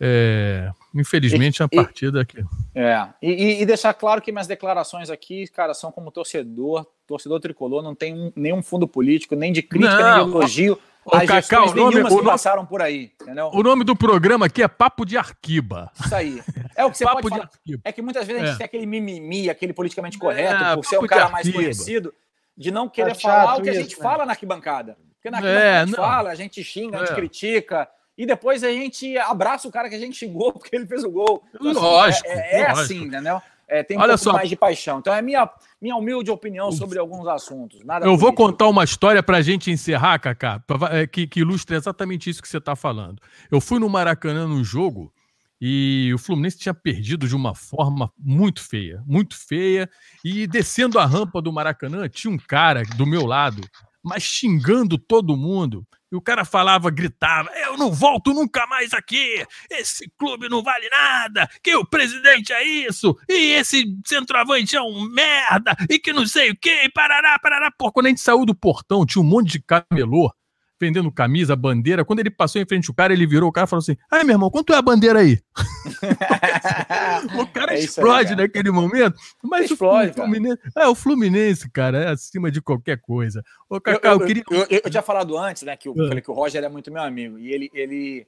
É, infelizmente, e, a partida aqui. É, e, e, deixar claro que minhas declarações aqui, cara, são como torcedor, torcedor tricolor, não tem um, nenhum fundo político, nem de crítica, não, nem de elogio. O as Cacau, o nome, o passaram por aí, entendeu? O nome do programa aqui é Papo de Arquiba. Isso aí. É o que você Papo pode falar. É que muitas vezes a gente é. tem aquele mimimi, aquele politicamente correto, é, por ser o cara mais conhecido, de não querer tá falar o que a gente isso, fala na arquibancada. Porque na arquibancada é, a gente não. fala, a gente xinga, a gente é. critica, e depois a gente abraça o cara que a gente xingou porque ele fez o gol. Então, assim, lógico. É, é, é assim, entendeu? É, tem um Olha pouco só. mais de paixão. Então é minha, minha humilde opinião sobre alguns assuntos. Nada Eu vou contar uma história para a gente encerrar, Kaká, é, que, que ilustra exatamente isso que você está falando. Eu fui no Maracanã num jogo e o Fluminense tinha perdido de uma forma muito feia, muito feia. E descendo a rampa do Maracanã, tinha um cara do meu lado, mas xingando todo mundo. E o cara falava, gritava: Eu não volto nunca mais aqui. Esse clube não vale nada. Que o presidente é isso. E esse centroavante é um merda. E que não sei o que. Parará, parará. Pô, quando a gente saiu do portão, tinha um monte de camelô vendendo camisa, bandeira. Quando ele passou em frente ao cara, ele virou o cara e falou assim: Ai, meu irmão, quanto é a bandeira aí? o cara é explode aí, cara. naquele momento. Mas explode, o Fluminense. É, o Fluminense, cara, é acima de qualquer coisa. Ô, Cacau, eu, eu, eu, queria. Eu, eu, tinha falado antes, né, que eu falei que o Roger é muito meu amigo. E ele. ele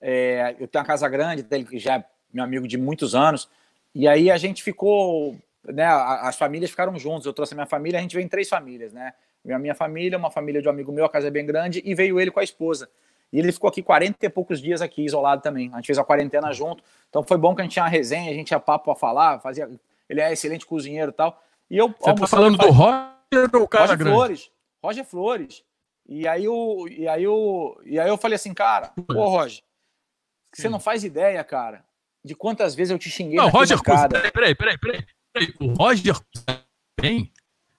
é, eu tenho uma casa grande, dele que já é meu amigo de muitos anos. E aí a gente ficou. Né, as famílias ficaram juntos. Eu trouxe a minha família, a gente veio em três famílias, né? A minha família, uma família de um amigo meu, a casa é bem grande, e veio ele com a esposa. E ele ficou aqui 40 e poucos dias aqui, isolado também. A gente fez a quarentena junto. Então foi bom que a gente tinha uma resenha, a gente tinha papo para falar, fazia. Ele é excelente cozinheiro e tal. E eu Você tá falando do Roger ou o cara Roger grande? Flores. Roger Flores. E aí, eu, e, aí eu, e aí eu falei assim, cara, pô, Roger, você não faz ideia, cara, de quantas vezes eu te xinguei não, Roger, peraí, peraí, peraí, peraí. O Roger tem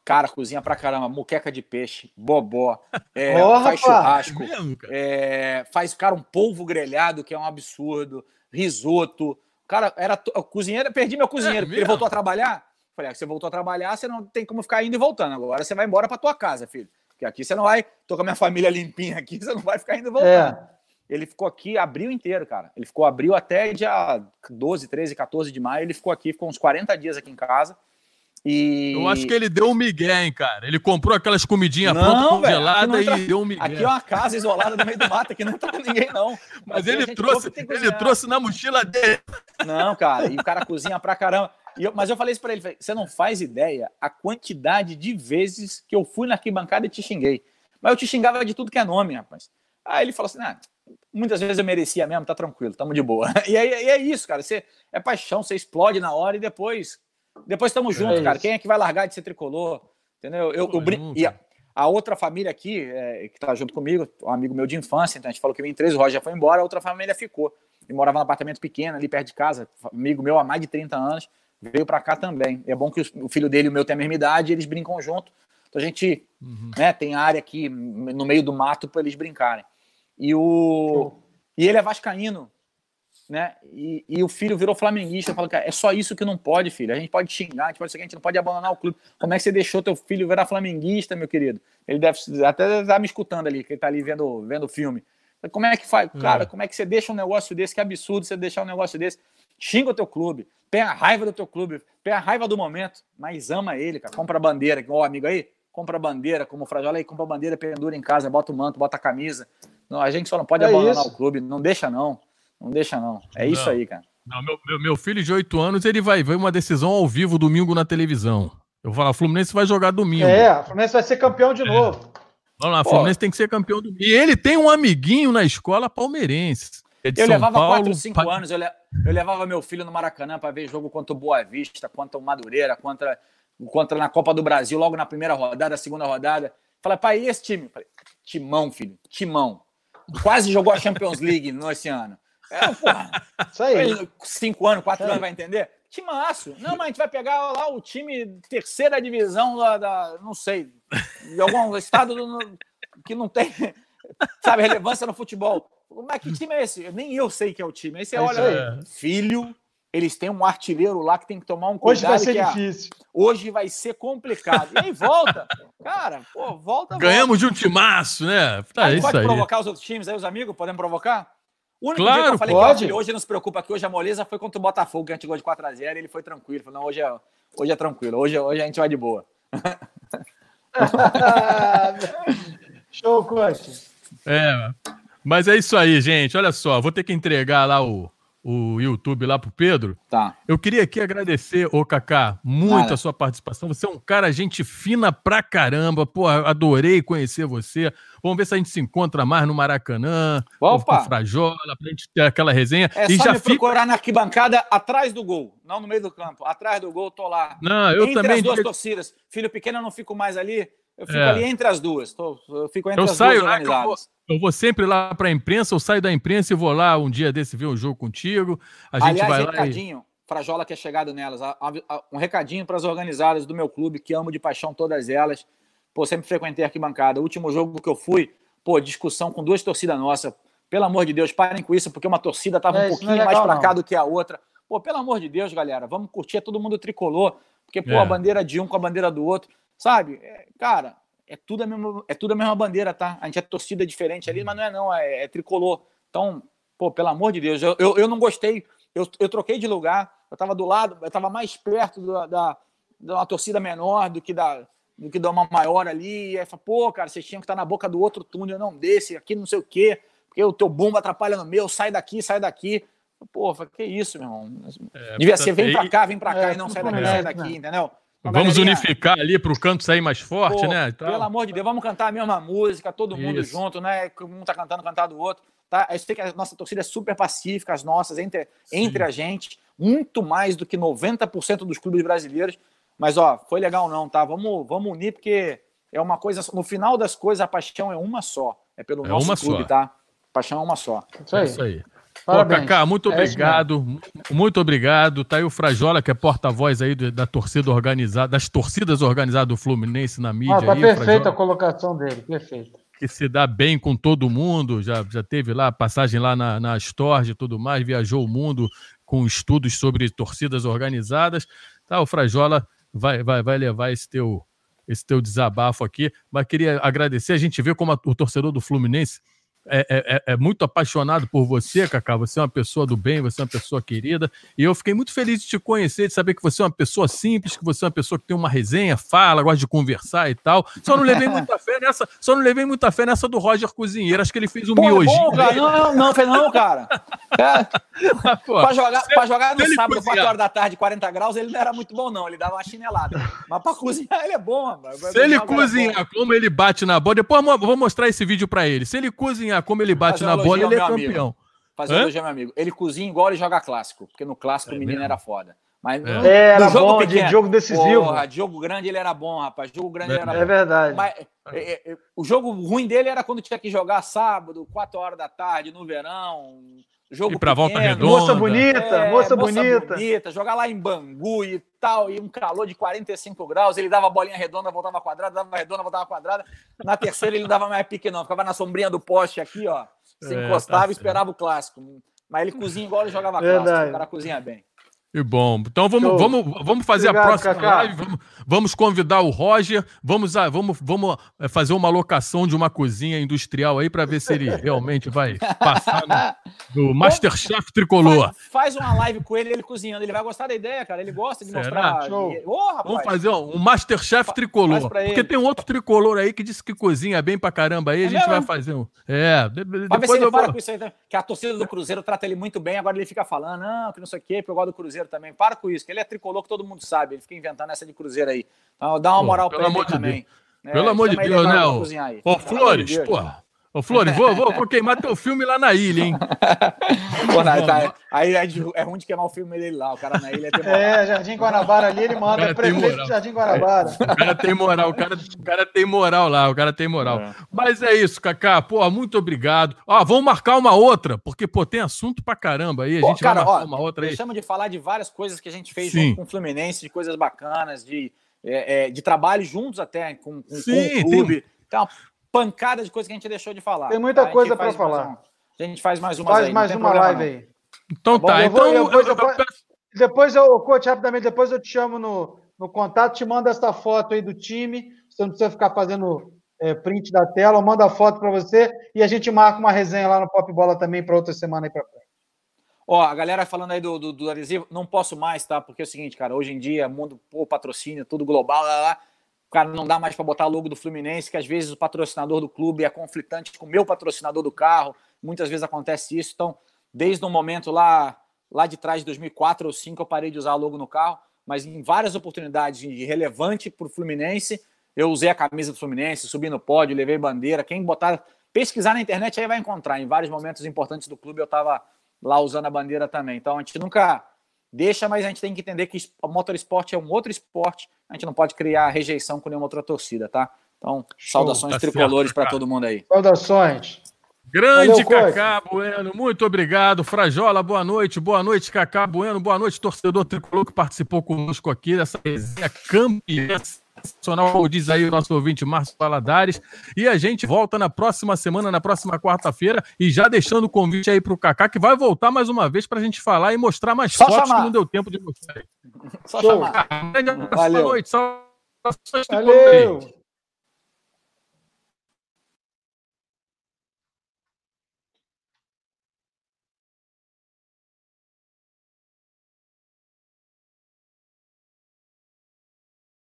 Cara, cozinha pra caramba, muqueca de peixe, bobó, é, oh, faz churrasco, é, faz, cara, um polvo grelhado, que é um absurdo, risoto. Cara, era cozinheiro, perdi meu cozinheiro, é porque ele voltou a trabalhar. Falei, ah, você voltou a trabalhar, você não tem como ficar indo e voltando. Agora você vai embora pra tua casa, filho. Porque aqui você não vai, tô com a minha família limpinha aqui, você não vai ficar indo e voltando. É. Ele ficou aqui abril inteiro, cara. Ele ficou abril até dia 12, 13, 14 de maio. Ele ficou aqui, ficou uns 40 dias aqui em casa. E... Eu acho que ele deu um migué, hein, cara. Ele comprou aquelas comidinhas prontas, congeladas entra... e deu um migué. Aqui é uma casa isolada no meio do mato, aqui não entra ninguém, não. Mas ele trouxe, ele trouxe na mochila dele. Não, cara, e o cara cozinha pra caramba. Eu, mas eu falei isso pra ele, você não faz ideia a quantidade de vezes que eu fui na arquibancada e te xinguei. Mas eu te xingava de tudo que é nome, rapaz. Aí ele falou assim, ah, muitas vezes eu merecia mesmo, tá tranquilo, tamo de boa. E, aí, e é isso, cara, você, é paixão, você explode na hora e depois depois estamos juntos, é cara. Quem é que vai largar de ser tricolor? Entendeu? Eu, eu brin... E a, a, outra família aqui, é, que tá junto comigo, um amigo meu de infância, então a gente falou que vem três, o Roger já foi embora, a outra família ficou. E morava num apartamento pequeno ali perto de casa, amigo meu há mais de 30 anos, veio para cá também. É bom que o filho dele e o meu têm a mesma idade, eles brincam junto. Então a gente uhum. né, tem área aqui no meio do mato para eles brincarem. E, o, e ele é vascaíno, né? E, e, o filho virou flamenguista. Eu falo, cara, é só isso que não pode, filho. A gente pode xingar, a gente pode, a gente não pode abandonar o clube. Como é que você deixou teu filho virar flamenguista, meu querido? Ele deve até estar me escutando ali, que ele tá ali vendo, vendo o filme. Como é que faz? É. Cara, como é que você deixa um negócio desse? Que absurdo você deixar um negócio desse. Xinga o teu clube, tem a raiva do teu clube, tem a raiva do momento, mas ama ele, cara. Compra a bandeira, ó, amigo aí, compra a bandeira, como o Frajola aí, compra a bandeira, pendura em casa, bota o manto, bota a camisa. Não, a gente só não pode é abandonar isso. o clube, não deixa não. Não deixa não. É não. isso aí, cara. Não, meu, meu, meu, filho de 8 anos, ele vai ver uma decisão ao vivo domingo na televisão. Eu vou falar, o Fluminense vai jogar domingo. É, o Fluminense vai ser campeão de é. novo. Vamos lá, o Fluminense tem que ser campeão do. E ele tem um amiguinho na escola palmeirense. É eu São levava Paulo, 4, 5 pa... anos, eu, le... eu, levava meu filho no Maracanã para ver jogo contra o Boa Vista, contra o Madureira, contra, contra na Copa do Brasil, logo na primeira rodada, segunda rodada. Falei, pai, e esse time? Falei, timão, filho, timão. Quase jogou a Champions League no esse ano. É, porra. Isso aí. Cinco anos, quatro anos, vai entender? Timaço. Não, mas a gente vai pegar lá o time terceira divisão da, da não sei, de algum estado do, que não tem, sabe, relevância no futebol. Mas que time é esse? Nem eu sei que é o time. Aí você é olha, filho, eles têm um artilheiro lá que tem que tomar um cuidado. Hoje vai ser é, difícil. Hoje vai ser complicado. E aí volta. Cara, pô, volta. Ganhamos volta. de um timaço, né? Tá, é pode aí. provocar os outros times aí, os amigos? Podemos provocar? O único claro, dia que eu falei pode. que hoje não se preocupa que hoje a moleza foi contra o Botafogo, que a gente gol de 4x0 e ele foi tranquilo. Falou, não, hoje é, hoje é tranquilo, hoje, hoje a gente vai de boa. Show, coach. É, mas é isso aí, gente. Olha só, vou ter que entregar lá o, o YouTube lá pro Pedro. Tá. Eu queria aqui agradecer, ô Kaká, muito a sua participação. Você é um cara, gente fina pra caramba. Pô, adorei conhecer você. Vamos ver se a gente se encontra mais no Maracanã. Opa! Com Frajola, pra gente ter aquela resenha. É e só já me fica... procurar na arquibancada atrás do gol, não no meio do campo. Atrás do gol, tô lá. Não, eu Entre também. as duas torcidas. Filho pequeno, eu não fico mais ali. Eu fico é. ali entre as duas. Tô, eu fico entre eu as saio duas organizadas. Eu vou, eu vou, sempre lá para a imprensa, eu saio da imprensa e vou lá um dia desse ver um jogo contigo. A gente Aliás, vai recadinho, lá e... Frajola que é chegado nelas. Um recadinho para as organizadas do meu clube, que amo de paixão todas elas. Pô, sempre frequentei a arquibancada. O último jogo que eu fui, pô, discussão com duas torcidas nossas. Pelo amor de Deus, parem com isso, porque uma torcida tava é, um pouquinho é mais para cá do que a outra. Pô, pelo amor de Deus, galera, vamos curtir, é todo mundo tricolor. Porque, pô, é. a bandeira de um com a bandeira do outro. Sabe? É, cara, é tudo, a mesma, é tudo a mesma bandeira, tá? A gente é torcida diferente ali, mas não é não, é, é tricolor. Então, pô, pelo amor de Deus, eu, eu, eu não gostei. Eu, eu troquei de lugar, eu tava do lado, eu tava mais perto da, da, de uma torcida menor do que da, do que de uma maior ali. E aí, pô, cara, vocês tinham que estar na boca do outro túnel, não desse, aqui não sei o quê, porque o teu bumbo atrapalha no meu, sai daqui, sai daqui. Pô, que isso, meu irmão. É, Devia ser, vem pra cá, vem pra cá é, e não sai daqui, sai daqui, entendeu? Vamos unificar ali para o canto sair mais forte, Pô, né? Pelo amor de Deus, vamos cantar a mesma música, todo mundo Isso. junto, né? Um tá cantando, cantar do outro. Tá? Eu sei que a nossa torcida é super pacífica, as nossas, entre, entre a gente, muito mais do que 90% dos clubes brasileiros. Mas, ó, foi legal não, tá? Vamos, vamos unir, porque é uma coisa. No final das coisas, a paixão é uma só. É pelo é nosso clube, só. tá? A paixão é uma só. Isso aí. É isso aí. Pô, Cacá, muito é obrigado. muito obrigado. Tá aí o Frajola, que é porta-voz aí da torcida organizada, das torcidas organizadas do Fluminense na mídia. Ah, tá aí, perfeita a colocação dele, perfeito. Que se dá bem com todo mundo, já, já teve lá passagem lá na, na Storge e tudo mais, viajou o mundo com estudos sobre torcidas organizadas. Tá, o Frajola vai, vai, vai levar esse teu, esse teu desabafo aqui, mas queria agradecer. A gente vê como a, o torcedor do Fluminense é, é, é, é, muito apaixonado por você, Cacá. Você é uma pessoa do bem, você é uma pessoa querida. E eu fiquei muito feliz de te conhecer, de saber que você é uma pessoa simples, que você é uma pessoa que tem uma resenha, fala, gosta de conversar e tal. Só não levei muita fé nessa, só não levei muita fé nessa do Roger Cozinheiro. Acho que ele fez um Pô, é miojinho. Bom, cara. Não, não, não, fez não, cara. É. pra jogar, pra jogar no sábado, 4 horas da tarde, 40 graus, ele não era muito bom, não. Ele dava uma chinelada. Mas pra cozinhar, ele é bom, rapaz. Se ele cozinhar como ele bate na bola, depois eu vou mostrar esse vídeo pra ele. Se ele cozinhar como ele bate na bola, ele é campeão. Fazer um elogio, meu amigo. Ele cozinha igual ele joga clássico, porque no clássico é o menino mesmo? era foda. Mas é. é era jogo bom, pequeno, de jogo decisivo. Porra, de jogo grande ele era bom, rapaz. Jogo grande é, ele era é bom. verdade. Mas, é, é, o jogo ruim dele era quando tinha que jogar sábado, 4 horas da tarde, no verão. Jogo e pra pequeno, volta redonda. Moça bonita, é, moça, moça bonita. bonita. Jogar lá em Bangu e tal, e um calor de 45 graus. Ele dava a bolinha redonda, voltava quadrada, dava redonda, voltava quadrada. Na terceira ele não dava mais pique, não. Ficava na sombrinha do poste aqui, ó. Se é, encostava tá e esperava o clássico. Mas ele cozinha igual ele jogava Verdade. clássico. O cara cozinha bem. E bom, então vamos, vamos, vamos fazer Obrigado, a próxima Cacá. live. Vamos, vamos, convidar o Roger. Vamos, a, vamos, vamos eh, fazer uma locação de uma cozinha industrial aí para ver se ele realmente vai passar no, no Masterchef tricolor. Faz, faz, uma live com ele, ele cozinhando. Ele vai gostar da ideia, cara. Ele gosta de Será? mostrar. Oh, vamos fazer um Masterchef tricolor. Porque tem um outro tricolor aí que disse que cozinha bem pra caramba aí. É a gente mesmo? vai fazer um. É. Depois ver se ele eu vou... com isso aí. Que a torcida do Cruzeiro trata ele muito bem. Agora ele fica falando, não, que não sei o quê, porque eu gosto do Cruzeiro Cruzeiro também. Para com isso, que ele é tricolor que todo mundo sabe. Ele fica inventando essa de Cruzeiro aí. Então, dá uma moral para ele também. É, pelo amor de Deus, né? Ô, Flores, porra. Ô, Flores, vou, vou, vou, queimar teu filme lá na ilha, hein? Pô, não, tá, aí é, é, ruim de queimar o filme dele lá. O cara na ilha tem É, Jardim Guanabara ali, ele manda prefeito de Jardim Guanabara. O cara tem moral, o cara, o cara tem moral lá, o cara tem moral. É. Mas é isso, Cacá. Pô, muito obrigado. Ó, vamos marcar uma outra, porque, pô, tem assunto pra caramba aí. A gente Pô, cara, vai marcar ó, uma outra aí. Deixamos de falar de várias coisas que a gente fez junto com o Fluminense, de coisas bacanas, de, é, é, de trabalho juntos até com, com, Sim, com o clube. Tem... Então, pancada de coisa que a gente deixou de falar. Tem muita tá? coisa para falar. Um, a gente faz mais uma Faz aí, mais uma live não. aí. Então tá, tá então. Depois, eu, eu, depois eu, coach, rapidamente, depois eu te chamo no, no contato, te mando essa foto aí do time. Você não precisa ficar fazendo é, print da tela, eu mando a foto para você e a gente marca uma resenha lá no Pop Bola também para outra semana aí para frente. Ó, a galera falando aí do, do, do, adesivo, não posso mais, tá? Porque é o seguinte, cara, hoje em dia, mundo, pô, patrocínio, tudo global, lá, lá cara não dá mais para botar logo do Fluminense, que às vezes o patrocinador do clube é conflitante com o meu patrocinador do carro. Muitas vezes acontece isso. Então, desde o momento lá, lá de trás de 2004 ou 2005, eu parei de usar logo no carro, mas em várias oportunidades relevante para o Fluminense, eu usei a camisa do Fluminense, subi no pódio, levei bandeira. Quem botar, pesquisar na internet aí vai encontrar. Em vários momentos importantes do clube eu estava lá usando a bandeira também. Então a gente nunca deixa, mas a gente tem que entender que o motorsport é um outro esporte, a gente não pode criar rejeição com nenhuma outra torcida, tá? Então, Show, saudações tá tricolores para todo mundo aí. Saudações. Grande Valeu, Cacá Bueno, muito obrigado. Frajola, boa noite. Boa noite, Cacá Bueno. Boa noite, torcedor tricolor que participou conosco aqui dessa resenha campeã como diz aí o nosso ouvinte Márcio Paladares. E a gente volta na próxima semana, na próxima quarta-feira, e já deixando o convite aí para o Kaká, que vai voltar mais uma vez para a gente falar e mostrar mais Só fotos chamar. que não deu tempo de mostrar. Só Show. chamar. Valeu. Boa noite. Valeu.